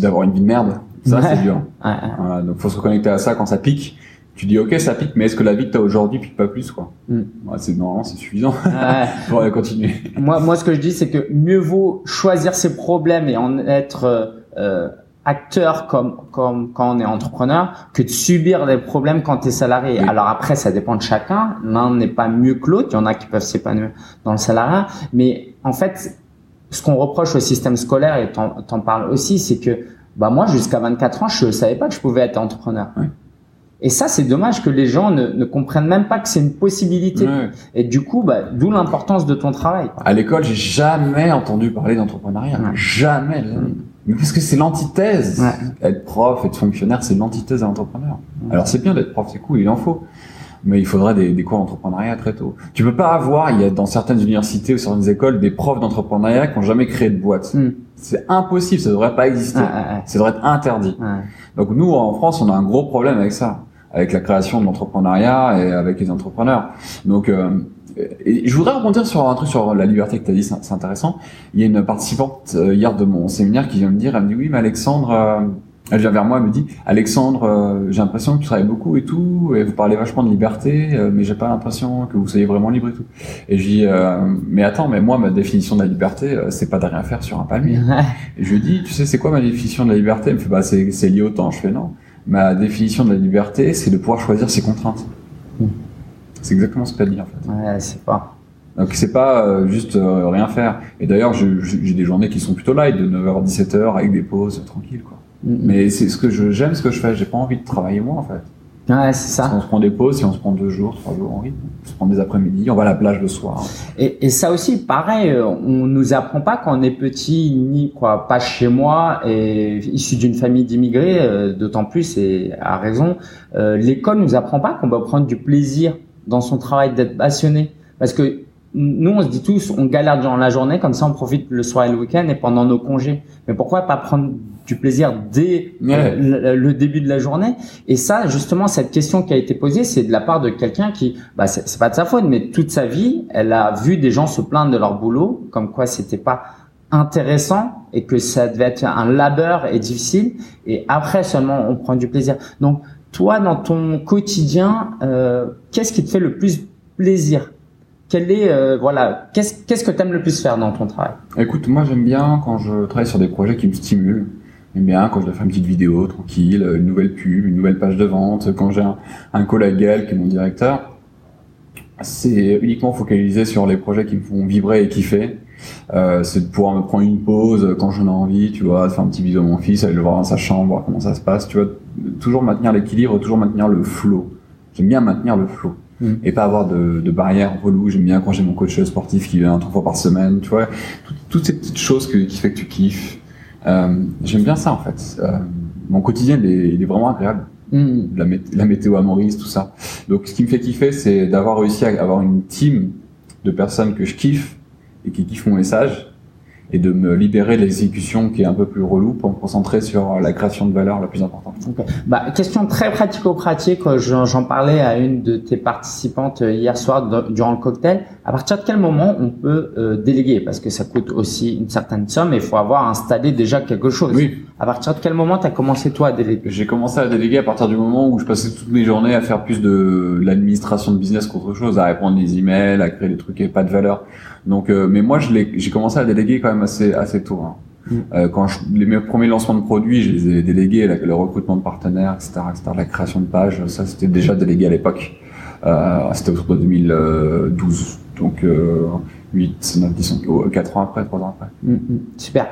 d'avoir une, vie de merde. Ça, Ouais. c'est dur. Ouais, donc faut se reconnecter à ça quand ça pique. Tu dis ok, ça pique, mais est-ce que la vie que t'as aujourd'hui pique pas plus, quoi Mm. Ouais, c'est normalement c'est suffisant Ouais. [LAUGHS] pour aller continuer. moi, moi, ce que je dis, c'est que mieux vaut choisir ses problèmes et en être euh, euh, acteur comme comme quand on est entrepreneur que de subir des problèmes quand tu es salarié. Alors après ça dépend de chacun, l'un n'est pas mieux que l'autre, il y en a qui peuvent s'épanouir dans le salariat, mais en fait ce qu'on reproche au système scolaire et t'en en parles aussi, c'est que bah moi jusqu'à 24 ans, je savais pas que je pouvais être entrepreneur. Et ça, c'est dommage que les gens ne, ne, comprennent même pas que c'est une possibilité. Et du coup, bah, d'où l'importance de ton travail. À l'école, j'ai jamais entendu parler d'entrepreneuriat. Jamais. Mais parce que c'est l'antithèse. Être prof, être fonctionnaire, c'est l'antithèse à l'entrepreneur. Alors c'est bien d'être prof, c'est cool, il en faut. Mais il faudrait des, des cours d'entrepreneuriat très tôt. Tu peux pas avoir, il y a dans certaines universités ou certaines écoles, des profs d'entrepreneuriat qui ont jamais créé de boîte. Mm. C'est impossible, ça devrait pas exister. Ça devrait être interdit. Donc nous, en France, on a un gros problème avec ça avec la création de l'entrepreneuriat et avec les entrepreneurs. Donc, euh, et je voudrais rebondir sur un truc sur la liberté que tu as dit, c'est intéressant. Il y a une participante euh, hier de mon séminaire qui vient me dire, elle me dit oui, mais Alexandre, euh, elle vient vers moi, elle me dit Alexandre, j'ai l'impression que tu travailles beaucoup et tout, et vous parlez vachement de liberté, mais j'ai pas l'impression que vous soyez vraiment libre et tout. Et je dis mais attends, mais moi ma définition de la liberté, c'est pas de rien faire sur un palmier. et je lui dis tu sais c'est quoi ma définition de la liberté? Elle me fait bah c'est lié au temps. Je fais non ma définition de la liberté, c'est de pouvoir choisir ses contraintes. Hmm. C'est exactement ce que tu as dit en fait. Ouais, c'est pas. Donc c'est pas euh, juste euh, rien faire. Et d'ailleurs, j'ai des journées qui sont plutôt light, de 9h à 17h avec des pauses tranquilles quoi. Hmm. Mais c'est ce que j'aime ce que je fais, j'ai pas envie de travailler moi en fait. Ouais, c'est ça. on se prend des pauses, si on se prend deux jours, trois jours en rythme, on se prend des après-midi, on va à la plage le soir. Et, et ça aussi, pareil, euh, on nous apprend pas quand on est petit, ni quoi, pas chez moi, et issu d'une famille d'immigrés, euh, d'autant plus et à raison, euh, l'école nous apprend pas qu'on va prendre du plaisir dans son travail, d'être passionné, parce que nous, on se dit tous, on galère durant la journée, comme ça on profite le soir et le week-end et pendant nos congés. Mais pourquoi pas prendre du plaisir dès euh, le, début de la journée? Et ça, justement, cette question qui a été posée, c'est de la part de quelqu'un qui, bah, c'est pas de sa faute, mais toute sa vie, elle a vu des gens se plaindre de leur boulot, comme quoi c'était pas intéressant et que ça devait être un labeur et difficile. Et après seulement, on prend du plaisir. Donc, toi, dans ton quotidien, euh, qu'est-ce qui te fait le plus plaisir? Quel est euh, voilà qu'est-ce qu'est-ce que tu aimes le plus faire dans ton travail? Écoute, moi j'aime bien quand je travaille sur des projets qui me stimulent. J'aime bien quand je dois faire une petite vidéo tranquille, une nouvelle pub, une nouvelle page de vente, quand j'ai un, un collègue qui est mon directeur. C'est uniquement focalisé sur les projets qui me font vibrer et kiffer. Euh, c'est de pouvoir me prendre une pause quand j'en ai envie, tu vois, de faire un petit bisou à mon fils, aller le voir dans sa chambre, voir comment ça se passe, tu vois, toujours maintenir l'équilibre, toujours maintenir le flow. J'aime bien maintenir le flow. Mm. et pas avoir de, de barrières relou. J'aime bien quand j'ai mon coach sportif qui vient trois fois par semaine, tu vois, toutes ces petites choses qui fait que tu kiffes. Euh, J'aime bien ça en fait. Euh, mon quotidien il est, il est vraiment agréable. Mm. La, la, météo à Maurice, tout ça. Donc ce qui me fait kiffer, c'est d'avoir réussi à avoir une team de personnes que je kiffe et qui kiffent mon message et de me libérer de l'exécution qui est un peu plus relou pour me concentrer sur la création de valeur la plus importante. Bah, question très pratico-pratique, j'en parlais à une de tes participantes hier soir durant le cocktail. À partir de quel moment on peut euh, déléguer? Parce que ça coûte aussi une certaine somme et il faut avoir installé déjà quelque chose. Oui. À partir de quel moment tu as commencé toi à déléguer? J'ai commencé à déléguer à partir du moment où je passais toutes mes journées à faire plus de l'administration de business qu'autre chose, à répondre des emails, à créer des trucs qui n'avaient pas de valeur. Donc, euh, mais moi, j'ai commencé à déléguer quand même assez assez tôt. Hein. Mm. Euh, quand je, les mes premiers lancements de produits, je les ai délégués, le recrutement de partenaires, etc., etc., la création de pages, ça c'était déjà délégué à l'époque. Euh, c'était autour de 2012, donc euh, 8, 9, 10, 4 ans après, 3 ans après. Mm, mm. super.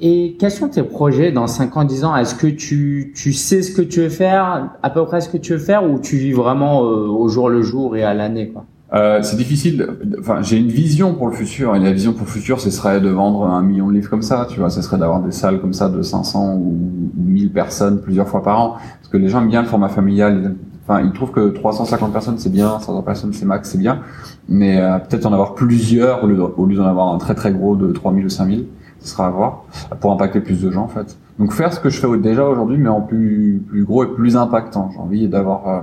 Et quels sont tes projets dans 5 ans, 10 ans? Est-ce que tu, tu sais ce que tu veux faire, à peu près ce que tu veux faire, ou tu vis vraiment euh, au jour le jour et à l'année quoi? Euh, c'est difficile. Enfin, j'ai une vision pour le futur, et la vision pour le futur, ce serait de vendre un million de livres comme ça. Tu vois, ce serait d'avoir des salles comme ça de 500 ou 1000 personnes plusieurs fois par an, parce que les gens aiment bien le format familial. Enfin, ils trouvent que 350 personnes c'est bien, 500 personnes c'est max, c'est bien, mais euh, peut-être en avoir plusieurs au lieu d'en avoir un très très gros de 3000 ou 5000, ce sera à voir pour impacter plus de gens en fait. Donc faire ce que je fais déjà aujourd'hui, mais en plus plus gros et plus impactant. J'ai envie d'avoir euh,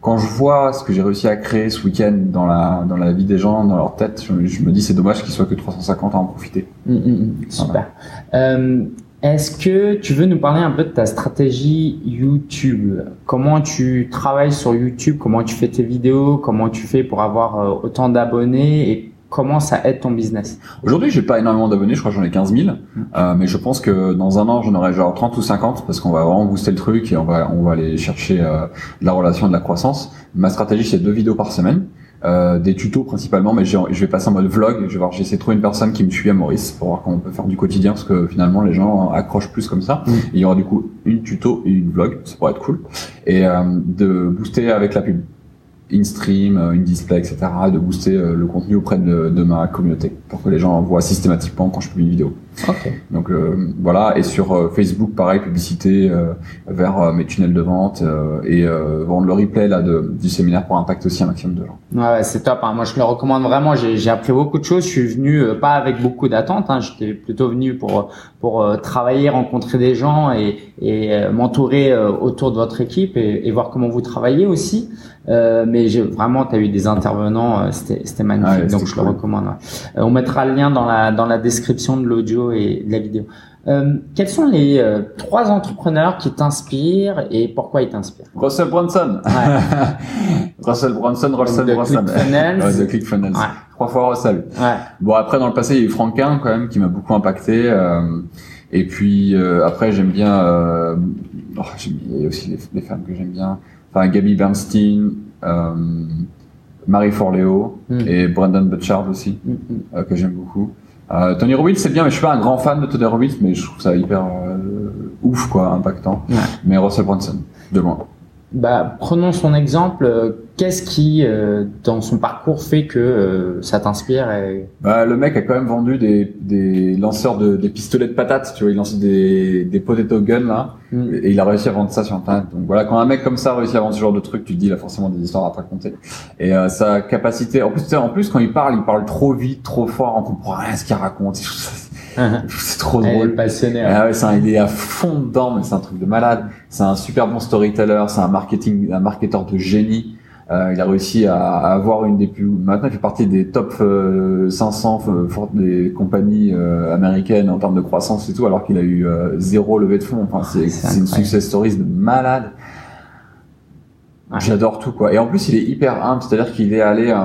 quand je vois ce que j'ai réussi à créer ce week-end dans la dans la vie des gens, dans leur tête, je, me dis c'est dommage qu'il soit que 350 à en profiter. Mm, mm, mm. super. Euh, Est-ce que tu veux nous parler un peu de ta stratégie YouTube? Comment tu travailles sur YouTube? Comment tu fais tes vidéos? Comment tu fais pour avoir euh, autant d'abonnés? Et comment ça aide ton business Aujourd'hui, j'ai pas énormément d'abonnés, je crois que j'en ai 15 000, euh, mais je pense que dans un an, j'en aurai genre 30 ou 50 parce qu'on va vraiment booster le truc et on va on va aller chercher euh, de la relation, de la croissance. Ma stratégie, c'est deux vidéos par semaine. Euh, des tutos principalement, mais je vais passer en mode vlog. Je vais voir, j'essaie de trouver une personne qui me suit à Maurice pour voir comment on peut faire du quotidien, parce que finalement les gens accrochent plus comme ça. Mm. il y aura du coup une tuto et une vlog, ça pourrait être cool, et euh, de booster avec la pub in-stream, euh, in-display, etc., de booster euh, le contenu auprès de, de, ma communauté pour que les gens voient systématiquement quand je publie une vidéo. Ok. Donc euh, voilà, et sur euh, Facebook, pareil, publicité vers mes tunnels de vente et vendre le replay là de, du séminaire pour impacter aussi un maximum de gens. Ouais, c'est top. Hein. Moi, je le recommande vraiment. J'ai appris beaucoup de choses. Je suis venu pas avec beaucoup d'attentes. Hein. J'étais plutôt venu pour pour travailler, rencontrer des gens et, et m'entourer autour de votre équipe et, et, voir comment vous travaillez aussi. Euh, mais j'ai vraiment, tu as eu des intervenants, euh, c'était magnifique, ouais, donc je cool. le recommande. Ouais. Euh, on mettra le lien dans la dans la description de l'audio et de la vidéo. Euh, quels sont les euh, trois entrepreneurs qui t'inspirent et pourquoi ils t'inspirent? Russell Brunson. Ouais. [LAUGHS] Russell Brunson, Russell de Brunson. De ClickFunnels. Ouais. Trois fois Russell. Ouais. Bon après dans le passé il y a eu Franquin quand même qui m'a beaucoup impacté. Euh, et puis après j'aime bien. Oh, il y a aussi les, les femmes que j'aime bien. Enfin Gabby Bernstein. Euh, Marie Forleo Mm. et Brandon Butchard aussi Mm, mm. euh, que j'aime beaucoup. Euh, Tony Robbins c'est bien mais je suis pas un grand fan de Tony Robbins mais je trouve ça hyper euh, ouf quoi impactant. Ouais. Mais Russell Brunson de loin. Bah, prenons son exemple. Euh, Qu'est-ce qui, euh, dans son parcours, fait que euh, ça t'inspire et... Bah, le mec a quand même vendu des, des lanceurs de des pistolets de patates, tu vois, il lançait des des potato guns là, Mm. et il a réussi à vendre ça sur internet. Donc voilà, quand un mec comme ça réussit à vendre ce genre de truc, tu te dis il a forcément des histoires à te raconter. Et euh, sa capacité, en plus, en plus quand il parle, il parle trop vite, trop fort, on comprend rien à ce qu'il raconte. [LAUGHS] C'est trop Elle est drôle. passionnée. ouais. Ah ouais, c'est un, il est à fond dedans, mais c'est un truc de malade. C'est un super bon storyteller, c'est un marketing, un marketeur de génie. Euh, il a réussi à, à avoir une des plus. Maintenant, il fait partie des top euh, 500 euh, for- des compagnies euh, américaines en termes de croissance et tout, alors qu'il a eu euh, zéro levée de fonds. Enfin, c'est C'est une success stories de malade. J'adore tout quoi. Et en plus, il est hyper humble, c'est-à-dire qu'il est allé euh,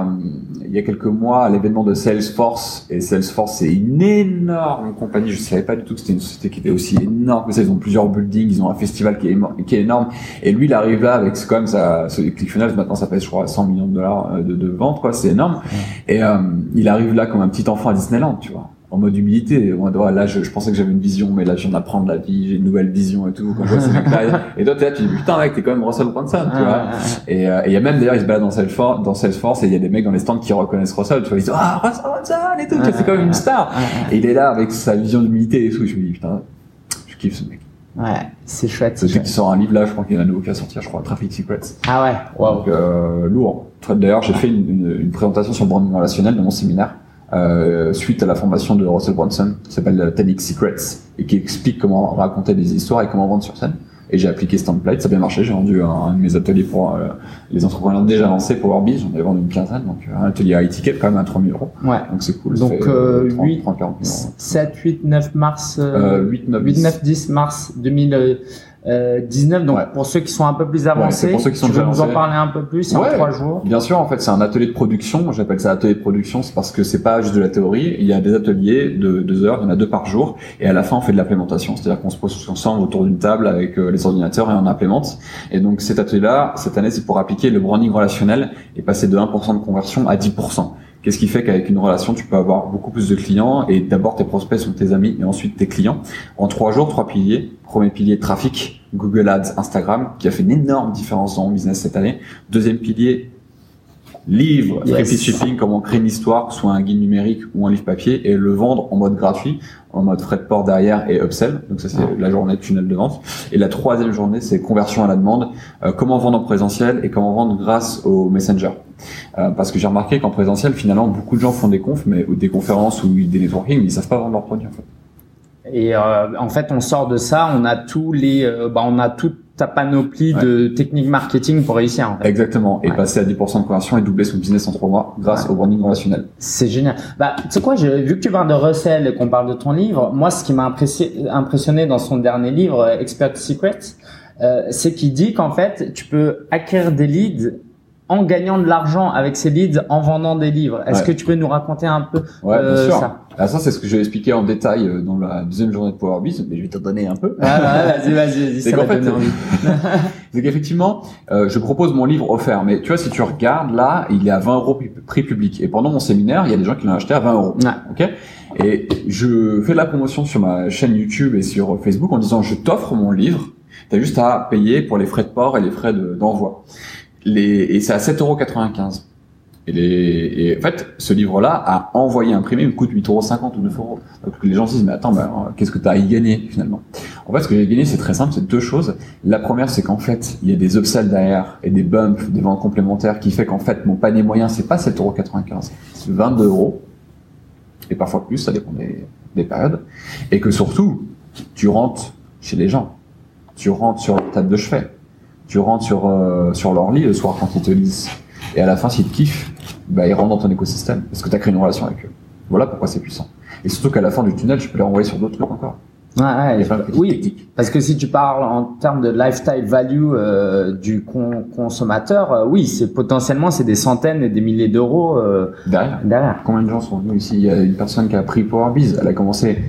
il y a quelques mois à l'événement de Salesforce. Et Salesforce, c'est une énorme compagnie. Je savais pas du tout que c'était une société qui était aussi énorme que ça. Ils ont plusieurs buildings, ils ont un festival qui est, émo- qui est énorme. Et lui, il arrive là avec quand même sa, ce ClickFunnels. Maintenant, ça pèse, je crois, 100 millions de dollars euh, de, de ventes, quoi. C'est énorme. Et euh, il arrive là comme un petit enfant à Disneyland, tu vois. En mode humilité, là, je, je pensais que j'avais une vision, mais là, je viens d'apprendre la vie, j'ai une nouvelle vision et tout. Quand je vois ces [LAUGHS] mecs-là, et toi, t'es là, tu dis, putain, mec, t'es quand même Russell Brunson, tu vois. Ah, ah, ah. Et euh, il y a même d'ailleurs, ils se baladent dans Salesforce, dans Salesforce et il y a des mecs dans les stands qui reconnaissent Russell, tu vois, ils disent ah Russell Brunson et tout, c'est quand même une star. Et il est là avec sa vision d'humilité et tout. Je me dis putain, je kiffe ce mec. Ouais, c'est chouette. c'est Celui qui sort un livre là, je crois qu'il y en a un nouveau qui va sortir, je crois, Traffic Secrets. Ah ouais, waouh. Donc euh, lourd. D'ailleurs, j'ai fait une, une, une présentation sur le branding relationnel dans mon séminaire. Euh, suite à la formation de Russell Brunson, qui s'appelle 10x Secrets, et qui explique comment raconter des histoires et comment vendre sur scène. Et j'ai appliqué ce template, ça a bien marché. J'ai vendu un, un de mes ateliers pour euh, les entrepreneurs déjà lancés pour Orbiz. J'en ai vendu une quinzaine, donc euh, un atelier à ticket quand même à 3000 euros. Ouais. Donc c'est cool. Donc, euh, 30, huit- 30, 40 000 euros. 7, 8, 9 mars. Euh, Euh, 8, 9, 8, 9, 10 mars 2019. Donc, Ouais. pour ceux qui sont un peu plus avancés, c'est pour ceux qui sont tu veux nous en parler un peu plus en Ouais. trois jours. Bien sûr, en fait, c'est un atelier de production. J'appelle ça atelier de production, c'est parce que c'est pas juste de la théorie. Il y a des ateliers de deux heures, il y en a deux par jour, et à la fin, on fait de l'implémentation. C'est-à-dire qu'on se pose tous ensemble autour d'une table avec euh, les ordinateurs et on implémente. Et donc, cet atelier-là, cette année, c'est pour appliquer le branding relationnel et passer de 1% de conversion à 10%. Qu'est-ce qui fait qu'avec une relation, tu peux avoir beaucoup plus de clients et d'abord tes prospects sont tes amis et ensuite tes clients. En trois jours, trois piliers. Premier pilier, trafic, Google Ads, Instagram, qui a fait une énorme différence dans mon business cette année. Deuxième pilier, livre, Yes. free shipping, comment créer une histoire, soit un guide numérique ou un livre papier, et le vendre en mode gratuit, en mode frais de port derrière et upsell. Donc ça c'est Ah. la journée de tunnel de vente. Et la troisième journée c'est conversion à la demande, euh, comment vendre en présentiel et comment vendre grâce au Messenger. Euh, parce que j'ai remarqué qu'en présentiel finalement beaucoup de gens font des confs, mais ou des conférences ou des networking, mais ils savent pas vendre leurs produits en fait. Et euh, en fait, on sort de ça, on a tous les, euh, bah, on a toute ta panoplie de techniques marketing pour réussir. En fait. Exactement. Et Ouais. passer à 10% de conversion et doubler son business en trois mois grâce Ouais. au branding relationnel. C'est génial. Bah, tu sais quoi, je, vu que tu parles de Russell et qu'on parle de ton livre, moi, ce qui m'a impressionné, impressionné dans son dernier livre, euh, Expert Secrets, euh, c'est qu'il dit qu'en fait, tu peux acquérir des leads en gagnant de l'argent avec ces leads en vendant des livres. Est-ce Ouais. que tu peux nous raconter un peu Ouais, euh, bien sûr. ça Ah, ça, c'est ce que je vais expliquer en détail euh, dans la deuxième journée de Power Biz, mais je vais t'en donner un peu. ah, ouais, Vas-y, vas-y, C'est ça va fait, envie. [LAUGHS] c'est qu'effectivement, euh, je propose mon livre offert, mais tu vois, si tu regardes là, il est à 20 euros prix public. Et pendant mon séminaire, il y a des gens qui l'ont acheté à 20 euros. Ouais. Ok? Et je fais de la promotion sur ma chaîne YouTube et sur Facebook en disant je t'offre mon livre, t'as juste à payer pour les frais de port et les frais de- d'envoi. Les, et c'est à 7,95€. Et, les, et en fait, ce livre-là, à envoyer imprimé, me coûte 8,50€ ou 9€. Donc les gens se disent, mais attends, alors, qu'est-ce que tu as à y gagner finalement? En fait, ce que j'ai gagné, c'est très simple, c'est deux choses. La première, c'est qu'en fait, il y a des upsells derrière et des bumps, des ventes complémentaires qui fait qu'en fait, mon panier moyen, c'est pas 7,95€, c'est 22 euros. Et parfois plus, ça dépend des, des périodes. Et que surtout, tu rentres chez les gens. Tu rentres sur leur table de chevet. Tu rentres sur, euh, sur leur lit le soir quand ils te lisent. Et à la fin, s'ils te kiffent, bah, ils rentrent dans ton écosystème parce que tu as créé une relation avec eux. Voilà pourquoi c'est puissant. Et surtout qu'à la fin du tunnel, je peux les renvoyer sur d'autres trucs encore. Ouais, ouais, oui, techniques. parce que si tu parles en termes de lifetime value euh, du con- consommateur, euh, oui, c'est potentiellement c'est des centaines et des milliers d'euros euh, Derrière. derrière. Combien de gens sont venus ici? Il y a une personne qui a pris Power Biz. Elle a commencé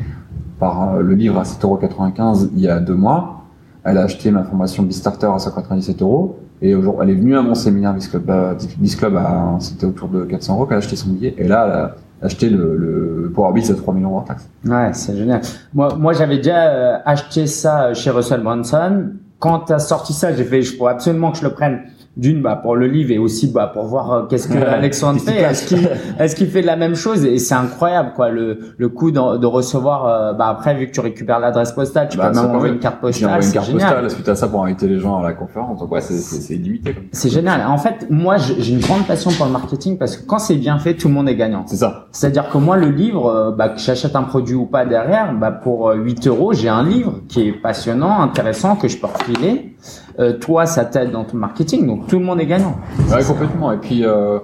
par le livre à 7,95€ il y a deux mois. Elle a acheté ma formation Bizstarter à 197 euros. Et aujourd'hui, elle est venue à mon séminaire Biz Club. euh, Club c'était autour de 400 euros qu'elle a acheté son billet. Et là, elle a acheté le, le Power Biz à 3 millions hors taxe. Ouais, c'est génial. Moi, moi j'avais déjà euh, acheté ça euh, chez Russell Brunson. Quand tu as sorti ça, j'ai fait, il faut absolument que je le prenne. D'une, bah, pour le livre et aussi bah, pour voir euh, qu'est-ce que Ouais, Alexandre fait. Est-ce qu'il est-ce qu'il fait de la même chose Et c'est incroyable, quoi, le, le coup de, de recevoir. euh, bah, après, vu que tu récupères l'adresse postale, tu Bah, peux même envoyer une carte postale. une C'est carte génial. postale suite à ça pour inviter les gens à la conférence. Donc ouais, c'est- c'est c'est illimité. C'est génial. En fait, moi, j'ai une grande passion pour le marketing parce que quand c'est bien fait, tout le monde est gagnant. C'est ça. C'est-à-dire que moi, le livre, euh, bah, que j'achète un produit ou pas derrière, bah, pour euh, 8 euros, j'ai un livre qui est passionnant, intéressant, que je peux refiler. Euh, toi, ça t'aide dans ton marketing, donc tout le monde est gagnant. Ouais, complètement. Et puis, euh,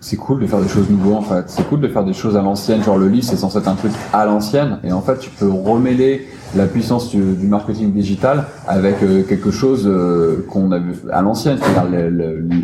c'est cool de faire des choses nouveaux, en fait. C'est cool de faire des choses à l'ancienne. Genre, le livre, c'est censé être un truc à l'ancienne. Et en fait, tu peux remêler la puissance du, marketing digital avec euh, quelque chose qu'on a vu à l'ancienne. C'est-à-dire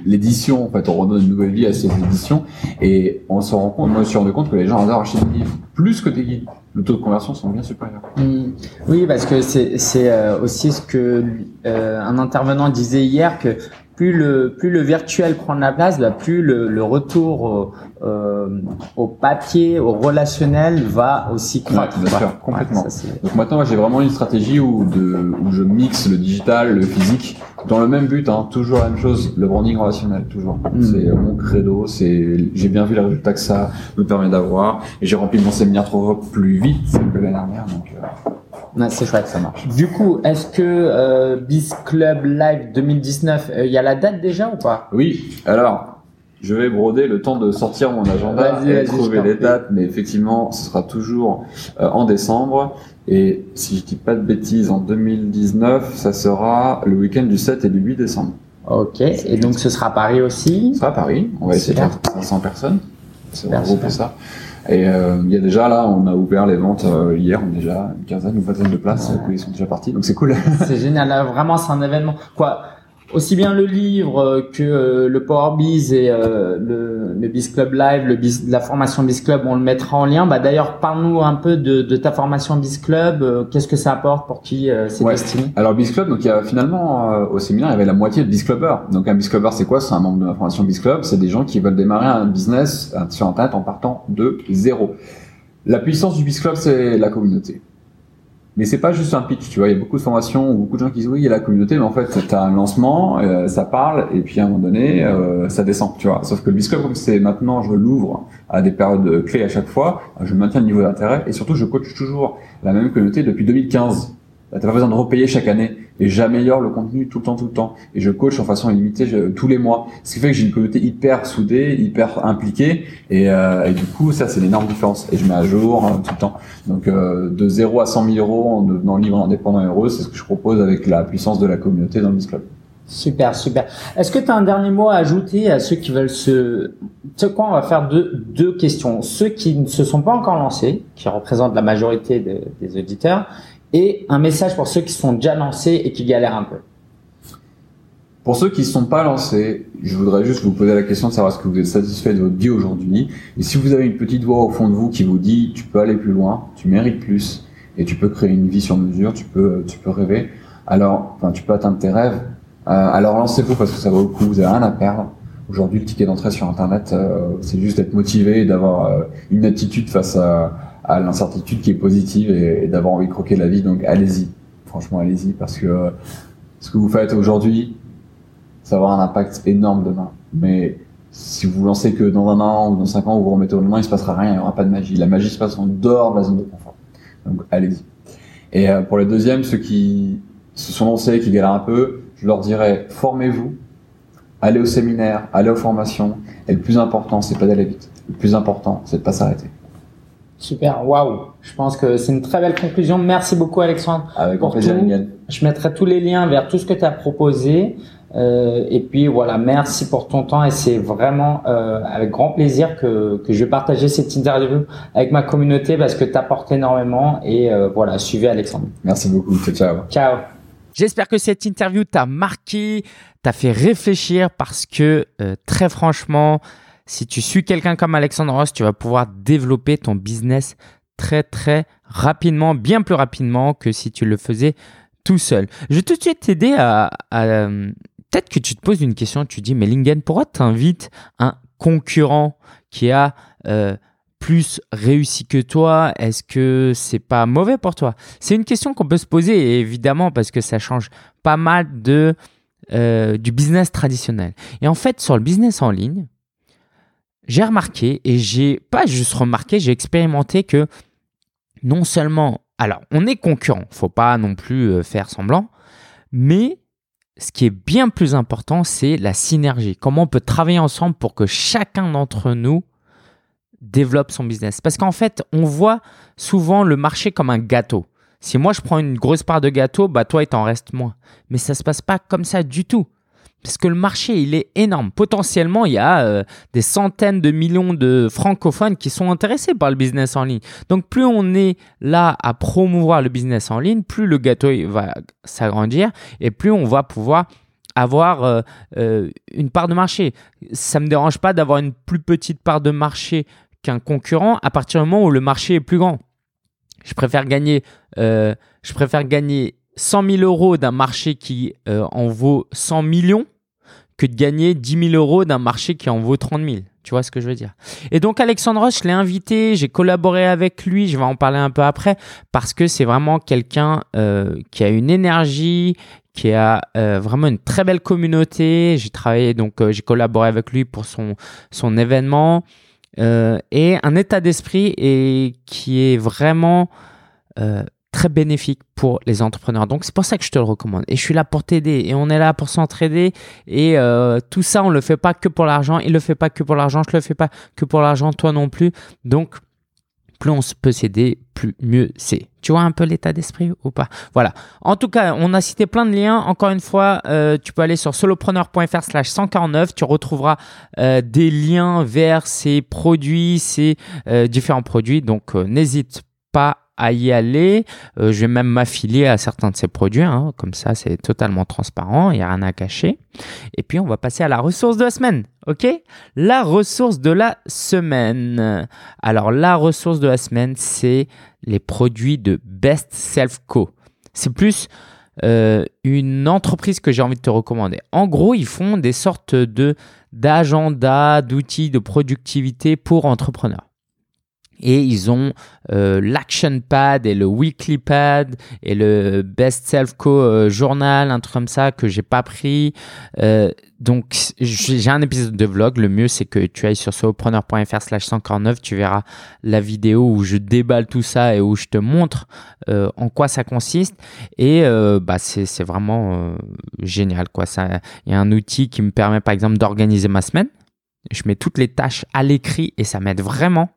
l'édition. En fait, on redonne une nouvelle vie à cette édition. Et on se rend compte, moi, je me suis rendu compte que les gens adorent acheter des livres. Plus que des guides. Le taux de conversion sont bien supérieurs. Mm. Oui, parce que c'est euh, aussi ce que euh, un intervenant disait hier que plus le plus le virtuel prend de la place, bah, plus le, le retour euh, au papier, au relationnel va aussi croître. Ouais, sûr, complètement. ça, Donc maintenant, moi, j'ai vraiment une stratégie où, de, où je mixe le digital, le physique, dans le même but, hein, toujours la même chose, le branding relationnel, toujours. Mm. C'est mon credo, c'est, j'ai bien vu les résultats que ça me permet d'avoir, et j'ai rempli mon séminaire fois plus vite que l'année dernière, donc euh, Ouais, c'est chouette. ça marche. Du coup, est-ce que euh, Biz Club Live 2019, euh, il y a la date déjà ou pas? Oui, alors, je vais broder le temps de sortir mon agenda et trouver les dates, mais effectivement, ce sera toujours euh, en décembre. Et si je dis pas de bêtises, en 2019, ça sera le week-end du 7 et du 8 décembre. Ok. Et donc ce sera à Paris aussi? Ça à Paris, on va essayer de faire 500 personnes. C'est regrouper super. ça. Et euh, il y a déjà là, on a ouvert les ventes euh, hier, on a déjà une quinzaine ou vingtaine de places, Ouais. ils sont déjà partis, donc c'est cool. C'est [LAUGHS] génial. Là, vraiment, c'est un événement. Quoi aussi bien le livre euh, que euh, le Power Biz et euh, le, le Biz Club Live, le Biz- la formation Biz Club, on le mettra en lien. Bah d'ailleurs, parle-nous un peu de, de ta formation Biz Club. Qu'est-ce que ça apporte pour qui c'est Ouais. destiné? Alors Biz Club, donc il y a finalement euh, au séminaire, il y avait la moitié de Biz Clubbers. Donc un Biz Clubber, c'est quoi? C'est un membre de la formation Biz Club. C'est des gens qui veulent démarrer un business sur Internet en partant de zéro. La puissance du Biz Club, c'est la communauté. Mais c'est pas juste un pitch, tu vois. Il y a beaucoup de formations beaucoup de gens qui disent oui, il y a la communauté, mais en fait, t'as un lancement, euh, ça parle, et puis à un moment donné, euh, ça descend, tu vois. Sauf que le Club, comme c'est maintenant, je l'ouvre à des périodes clés à chaque fois, je maintiens le niveau d'intérêt, et surtout, je coach toujours la même communauté depuis 2015. Bah, T'as pas besoin de repayer chaque année et j'améliore le contenu tout le temps, tout le temps. Et je coach en façon illimitée tous les mois. Ce qui fait que j'ai une communauté hyper soudée, hyper impliquée. Et, euh, et du coup, ça, c'est l'énorme différence. Et je mets à jour euh, tout le temps. Donc, euh, de 0 à 100 000 euros en devenant libre, indépendant et heureux, c'est ce que je propose avec la puissance de la communauté dans le Club. Super, super. Est-ce que tu as un dernier mot à ajouter à ceux qui veulent se... Tu sais quoi, on va faire deux, deux questions. Ceux qui ne se sont pas encore lancés, qui représentent la majorité de- des auditeurs, et un message pour ceux qui sont déjà lancés et qui galèrent un peu. Pour ceux qui ne sont pas lancés, je voudrais juste vous poser la question de savoir est-ce que vous êtes satisfait de votre vie aujourd'hui. Et si vous avez une petite voix au fond de vous qui vous dit tu peux aller plus loin, tu mérites plus et tu peux créer une vie sur mesure, tu peux, tu peux rêver, alors, enfin, tu peux atteindre tes rêves. Euh, alors lancez-vous parce que ça vaut le coup, vous avez rien à perdre. Aujourd'hui, le ticket d'entrée sur Internet, euh, c'est juste d'être motivé et d'avoir euh, une attitude face à, à l'incertitude qui est positive et, d'avoir envie de croquer la vie. Donc allez-y, franchement allez-y parce que ce que vous faites aujourd'hui, ça va avoir un impact énorme demain. Mais si vous lancez que dans un an ou dans cinq ans, vous vous remettez au lendemain, il se passera rien, il n'y aura pas de magie. La magie se passe en dehors de la zone de confort. Donc allez-y. Et euh, pour les deuxièmes, ceux qui se sont lancés, qui galèrent un peu, je leur dirais formez-vous, allez au séminaire, allez aux formations. Et le plus important, c'est pas d'aller vite. Le plus important, c'est de pas s'arrêter. Super, waouh. Je pense que c'est une très belle conclusion. Merci beaucoup Alexandre. Avec pour plaisir, tout. Miguel. Je mettrai tous les liens vers tout ce que tu as proposé. Euh, et puis voilà, merci pour ton temps et c'est vraiment euh, avec grand plaisir que, que je vais partager cette interview avec ma communauté parce que tu apportes énormément et euh, voilà, suivez Alexandre. Merci beaucoup. Ciao, ciao. Ciao. J'espère que cette interview t'a marqué, t'a fait réfléchir parce que euh, très franchement, si tu suis quelqu'un comme Alexandre Ross, tu vas pouvoir développer ton business très très rapidement, bien plus rapidement que si tu le faisais tout seul. Je vais tout de suite t'aider à, euh, peut-être que tu te poses une question, tu dis mais Lingen, pourquoi tu invites un concurrent qui a euh, plus réussi que toi? Est-ce que c'est pas mauvais pour toi? C'est une question qu'on peut se poser évidemment parce que ça change pas mal de euh, du business traditionnel. Et en fait, sur le business en ligne, j'ai remarqué et j'ai pas juste remarqué, j'ai expérimenté que non seulement, alors on est concurrent, faut pas non plus euh, faire semblant, mais ce qui est bien plus important, c'est la synergie. Comment on peut travailler ensemble pour que chacun d'entre nous développe son business. Parce qu'en fait, on voit souvent le marché comme un gâteau. Si moi je prends une grosse part de gâteau, bah toi il t'en reste moins. Mais ça se passe pas comme ça du tout. Parce que le marché, il est énorme. Potentiellement, il y a euh, des centaines de millions de francophones qui sont intéressés par le business en ligne. Donc, plus on est là à promouvoir le business en ligne, plus le gâteau va s'agrandir et plus on va pouvoir avoir euh, euh, une part de marché. Ça me dérange pas d'avoir une plus petite part de marché qu'un concurrent à partir du moment où le marché est plus grand. Je préfère gagner, je préfère gagner 100 000 euros d'un marché qui euh, en vaut 100 millions que de gagner 10 000 euros d'un marché qui en vaut 30 000. Tu vois ce que je veux dire? Et donc Alexandre Roche, je l'ai invité, j'ai collaboré avec lui, je vais en parler un peu après, parce que c'est vraiment quelqu'un euh, qui a une énergie, qui a euh, vraiment une très belle communauté. J'ai travaillé, donc euh, j'ai collaboré avec lui pour son, son événement. Euh, et un état d'esprit qui est vraiment euh, très bénéfique pour les entrepreneurs. Donc c'est pour ça que je te le recommande. Et je suis là pour t'aider. Et on est là pour s'entraider. Et euh, tout ça, on le fait pas que pour l'argent. Il le fait pas que pour l'argent. Je le fais pas que pour l'argent. Toi non plus. Donc plus on peut s'aider, plus mieux c'est. Tu vois un peu l'état d'esprit ou pas? Voilà. En tout cas, on a cité plein de liens. Encore une fois, euh, tu peux aller sur solopreneur.fr slash 149. Tu retrouveras euh, des liens vers ces produits, ces différents produits. Donc, n'hésite pas à y aller. Euh, je vais même m'affilier à certains de ces produits. hein. Comme ça, c'est totalement transparent. Il n'y a rien à cacher. Et puis, on va passer à la ressource de la semaine. OK? La ressource de la semaine. Alors, la ressource de la semaine, c'est les produits de Best Self Co. C'est plus euh, une entreprise que j'ai envie de te recommander. En gros, ils font des sortes de d'agenda, d'outils de productivité pour entrepreneurs. Et ils ont euh, l'Action Pad et le Weekly Pad et le Best Self Co euh, Journal, un truc comme ça que j'ai pas pris. Euh, donc j'ai un épisode de vlog. Le mieux c'est que tu ailles sur solopreneur.fr slash 149. Tu verras la vidéo où je déballe tout ça et où je te montre euh, en quoi ça consiste. Et euh, bah, c'est vraiment génial. quoi. Il y a un outil qui me permet par exemple d'organiser ma semaine. Je mets toutes les tâches à l'écrit et ça m'aide vraiment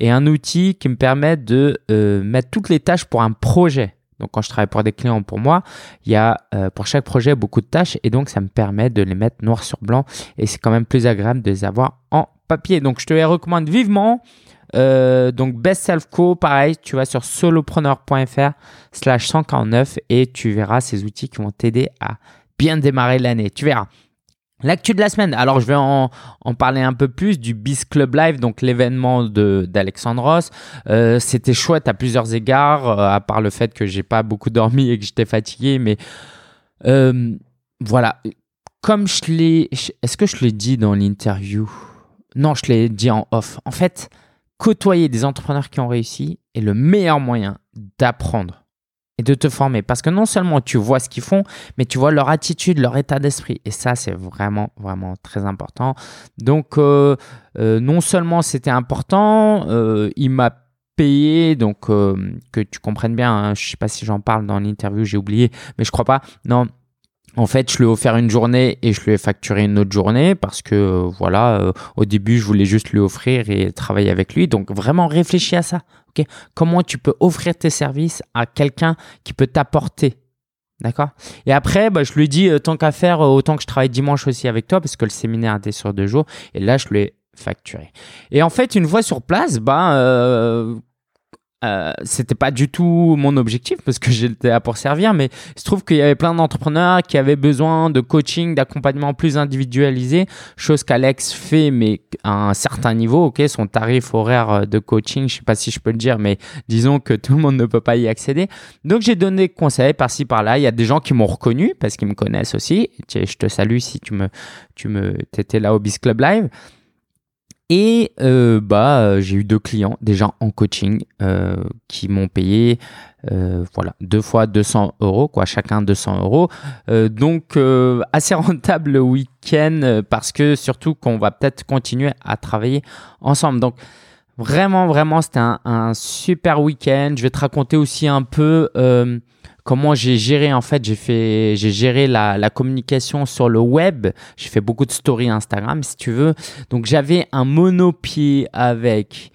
et un outil qui me permet de euh, mettre toutes les tâches pour un projet. Donc quand je travaille pour des clients pour moi, il y a euh, pour chaque projet beaucoup de tâches et donc ça me permet de les mettre noir sur blanc et c'est quand même plus agréable de les avoir en papier. Donc je te les recommande vivement. Euh, donc Best Self Co, pareil, tu vas sur solopreneur.fr slash 149 et tu verras ces outils qui vont t'aider à bien démarrer l'année. Tu verras. L'actu de la semaine, alors je vais en, parler un peu plus du Biz Club Live, donc l'événement d'Alexandros. Euh, C'était chouette à plusieurs égards, euh, à part le fait que j'ai pas beaucoup dormi et que j'étais fatigué, mais euh, voilà. Comme je l'ai. Est-ce que je l'ai dit dans l'interview? Non, je l'ai dit en off. En fait, côtoyer des entrepreneurs qui ont réussi est le meilleur moyen d'apprendre et de te former. Parce que non seulement tu vois ce qu'ils font, mais tu vois leur attitude, leur état d'esprit. Et ça, c'est vraiment, vraiment très important. Donc, euh, euh, non seulement c'était important, euh, il m'a payé, donc que tu comprennes bien, hein, je ne sais pas si j'en parle dans l'interview, j'ai oublié, mais je crois pas. Non, en fait, je lui ai offert une journée et je lui ai facturé une autre journée parce que voilà, au début, je voulais juste lui offrir et travailler avec lui. Donc vraiment réfléchis à ça. Comment tu peux offrir tes services à quelqu'un qui peut t'apporter? D'accord? Et après, bah, je lui ai dit, euh, tant qu'à faire, euh, autant que je travaille dimanche aussi avec toi, parce que le séminaire était sur deux jours. Et là, je lui ai facturé. Et en fait, une fois sur place, bah, euh, c'était pas du tout mon objectif parce que [LAUGHS] j'étais là pour servir, mais il se trouve qu'il y avait plein d'entrepreneurs qui avaient besoin de coaching, d'accompagnement plus individualisé, chose qu'Alex fait, mais à un certain niveau, ok, son tarif horaire de coaching, je sais pas si je peux le dire, mais disons que tout le monde ne peut pas y accéder. Donc j'ai donné conseils par-ci par-là. Il y a des gens qui m'ont reconnu parce qu'ils me connaissent aussi. Je te salue si tu me, tu me, étais là au Biz Club Live. Et euh, bah, euh, j'ai eu deux clients déjà en coaching euh, qui m'ont payé voilà, deux fois 200 euros, quoi, chacun 200 euros. donc, assez [LAUGHS] rentable le week-end parce que surtout qu'on va peut-être continuer à travailler ensemble. Donc, vraiment, vraiment, c'était un, un, super week-end. Je vais te raconter aussi un peu comment j'ai géré en fait j'ai fait j'ai géré la, la, communication sur le web j'ai fait beaucoup de stories Instagram si tu veux donc j'avais un monopied avec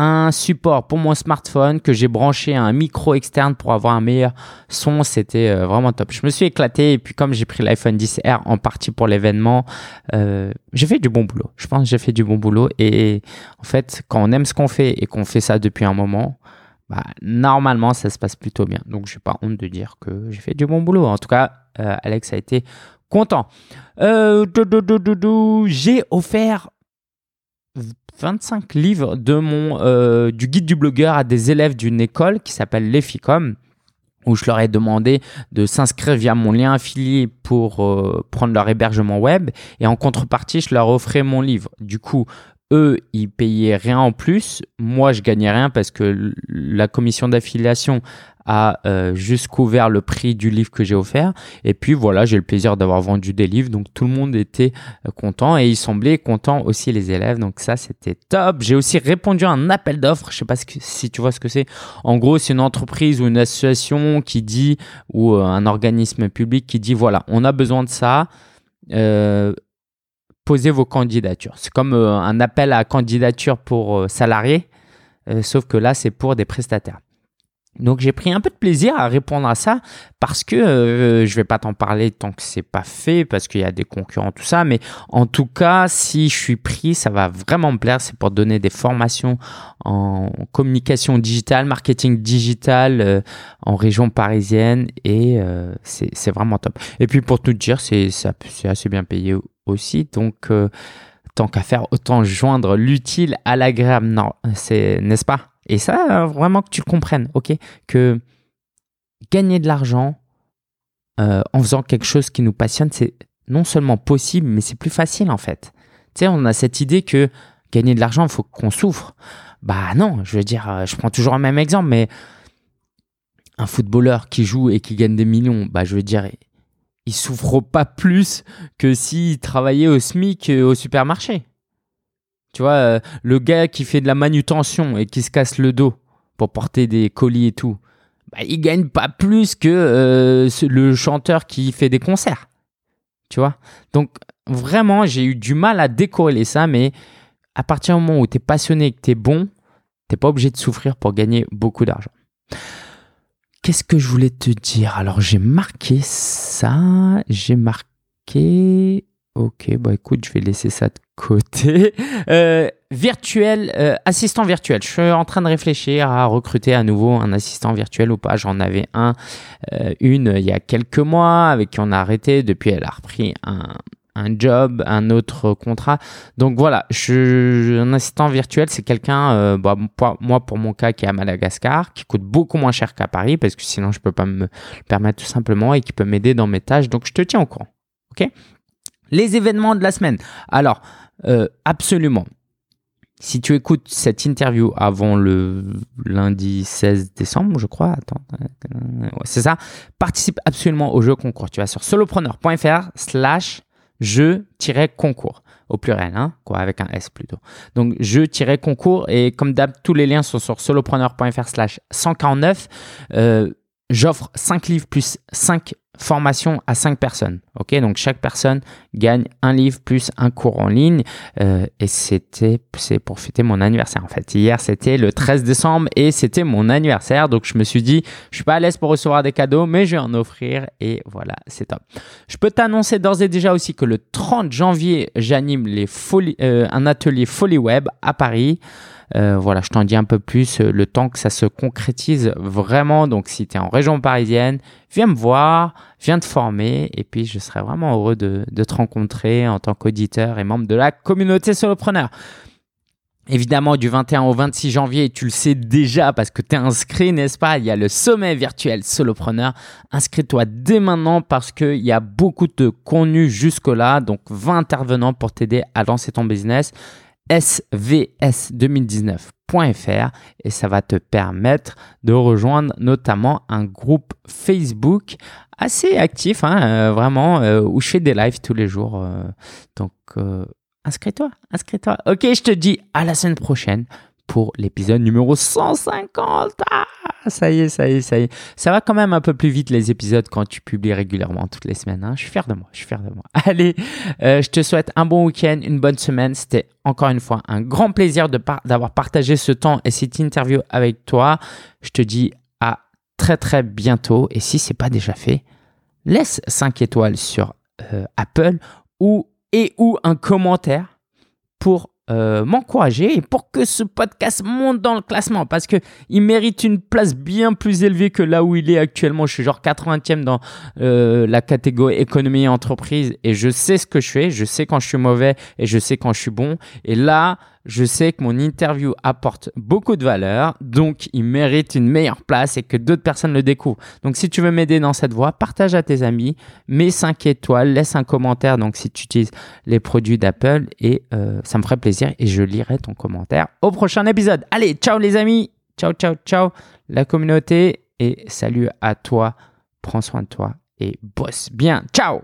un support pour mon smartphone que j'ai branché à un micro externe pour avoir un meilleur son c'était euh, vraiment top je me suis éclaté et puis comme j'ai pris l'iPhone 10R en partie pour l'événement euh, j'ai fait du bon boulot je pense que j'ai fait du bon boulot et en fait quand on aime ce qu'on fait et qu'on fait ça depuis un moment bah, normalement, ça se passe plutôt bien. Donc, je n'ai pas honte de dire que j'ai fait du bon boulot. En tout cas, euh, Alex a été content. J'ai offert 25 livres de mon, euh, du guide du blogueur à des élèves d'une école qui s'appelle l'EFICOM où je leur ai demandé de s'inscrire via mon lien affilié pour prendre leur hébergement web et en contrepartie je leur offrais mon livre. Du coup, eux, ils payaient rien en plus. Moi, je gagnais rien parce que la commission d'affiliation a euh, juste couvert le prix du livre que j'ai offert. Et puis voilà, j'ai le plaisir d'avoir vendu des livres. Donc tout le monde était euh, content et ils semblaient contents aussi les élèves. Donc ça, c'était top. J'ai aussi répondu à un appel d'offres. Je sais pas si tu vois ce que c'est. En gros, c'est une entreprise ou une association qui dit, ou euh, un organisme public qui dit, voilà, on a besoin de ça. Euh, poser vos candidatures. C'est comme euh, un appel à candidature pour euh, salariés, euh, sauf que là, c'est pour des prestataires. Donc j'ai pris un peu de plaisir à répondre à ça parce que je je vais pas t'en parler tant que c'est pas fait parce qu'il y a des concurrents tout ça mais en tout cas si je suis pris ça va vraiment me plaire c'est pour donner des formations en communication digitale marketing digital en région parisienne et c'est vraiment top et puis pour tout dire c'est assez bien payé aussi. Donc, euh, tant qu'à faire, autant joindre l'utile à l'agréable. Non, c'est, n'est-ce pas? Et ça, vraiment que tu comprennes, ok? Que gagner de l'argent euh, en faisant quelque chose qui nous passionne, c'est non seulement possible, mais c'est plus facile en fait. Tu sais, on a cette idée que gagner de l'argent, il faut qu'on souffre. Bah non, je veux dire, euh, je prends toujours le même exemple, mais un footballeur qui joue et qui gagne des millions, bah je veux dire, il souffre pas plus que s'il travaillait au SMIC euh, au supermarché. Tu vois, euh, le gars qui fait de la manutention et qui se casse le dos pour porter des colis et tout, bah, il gagne pas plus que euh, le chanteur qui fait des concerts. Tu vois? Donc, vraiment, j'ai eu du mal à décorréler ça, mais à partir du moment où tu es passionné et que tu es bon, tu pas obligé de souffrir pour gagner beaucoup d'argent. Qu'est-ce que je voulais te dire? Alors j'ai marqué ça, j'ai marqué... Ok, bah écoute, je vais laisser ça de côté. [LAUGHS] Euh, virtuel, euh, assistant virtuel. Je suis en train de réfléchir à recruter à nouveau un assistant virtuel ou pas. J'en avais un, euh, une il y a quelques mois avec qui on a arrêté. Depuis, elle a repris un, un job, un autre contrat. Donc voilà, je, un assistant virtuel, c'est quelqu'un, euh, bah, moi pour mon cas, qui est à Madagascar, qui coûte beaucoup moins cher qu'à Paris, parce que sinon je peux pas me permettre tout simplement, et qui peut m'aider dans mes tâches. Donc je te tiens au courant. Ok? Les événements de la semaine. Alors, euh, absolument. Si tu écoutes cette interview avant le lundi 16 décembre, je crois, attends, euh, c'est ça, participe absolument au jeu concours. Tu vas sur solopreneur.fr slash jeu-concours au pluriel, hein, quoi, avec un S plutôt. Donc jeu-concours et comme d'hab, tous les liens sont sur solopreneur.fr slash 149. Euh, J'offre 5 livres plus 5 formations à 5 personnes. Ok, donc chaque personne gagne un livre plus un cours en ligne. Euh, et c'était c'est pour fêter mon anniversaire en fait. Hier c'était le 13 décembre et c'était mon anniversaire. Donc je me suis dit, je suis pas à l'aise pour recevoir des cadeaux, mais je vais en offrir et voilà, c'est top. Je peux t'annoncer d'ores et déjà aussi que le 30 janvier, j'anime les euh, un atelier Folie Web à Paris. Euh, voilà, je t'en dis un peu plus euh, le temps que ça se concrétise vraiment. Donc, si tu es en région parisienne, viens me voir, viens te former et puis je serai vraiment heureux de, de te rencontrer en tant qu'auditeur et membre de la communauté solopreneur. Évidemment, du 21 au 26 janvier, tu le sais déjà parce que tu es inscrit, n'est-ce pas? Il y a le sommet virtuel solopreneur. Inscris-toi dès maintenant parce qu'il y a beaucoup de contenu jusque-là. Donc, 20 intervenants pour t'aider à lancer ton business. svs2019.fr et ça va te permettre de rejoindre notamment un groupe Facebook assez actif, hein, euh, vraiment, euh, où je fais des lives tous les jours. euh, donc, inscris-toi, inscris-toi. Ok, je te dis à la semaine prochaine pour l'épisode numéro 150. Ah, ça y est, ça y est, ça y est. Ça va quand même un peu plus vite les épisodes quand tu publies régulièrement toutes les semaines. hein. Je suis fier de moi, je suis fier de moi. [LAUGHS] Allez, euh, je te souhaite un bon week-end, une bonne semaine. C'était encore une fois un grand plaisir d'avoir partagé ce temps et cette interview avec toi. Je te dis à très très bientôt. Et si c'est pas déjà fait, laisse 5 étoiles sur euh, Apple ou et ou un commentaire pour euh, m'encourager pour que ce podcast monte dans le classement parce que il mérite une place bien plus élevée que là où il est actuellement. Je suis genre 80e dans euh, la catégorie économie et entreprise et je sais ce que je fais, je sais quand je suis mauvais et je sais quand je suis bon. Et là, je sais que mon interview apporte beaucoup de valeur, donc il mérite une meilleure place et que d'autres personnes le découvrent. Donc si tu veux m'aider dans cette voie, partage à tes amis, mets 5 étoiles, laisse un commentaire. Donc si tu utilises les produits d'Apple et euh, ça me ferait plaisir et je lirai ton commentaire au prochain épisode. Allez, ciao les amis, ciao ciao ciao. La communauté et salut à toi, prends soin de toi et bosse bien, ciao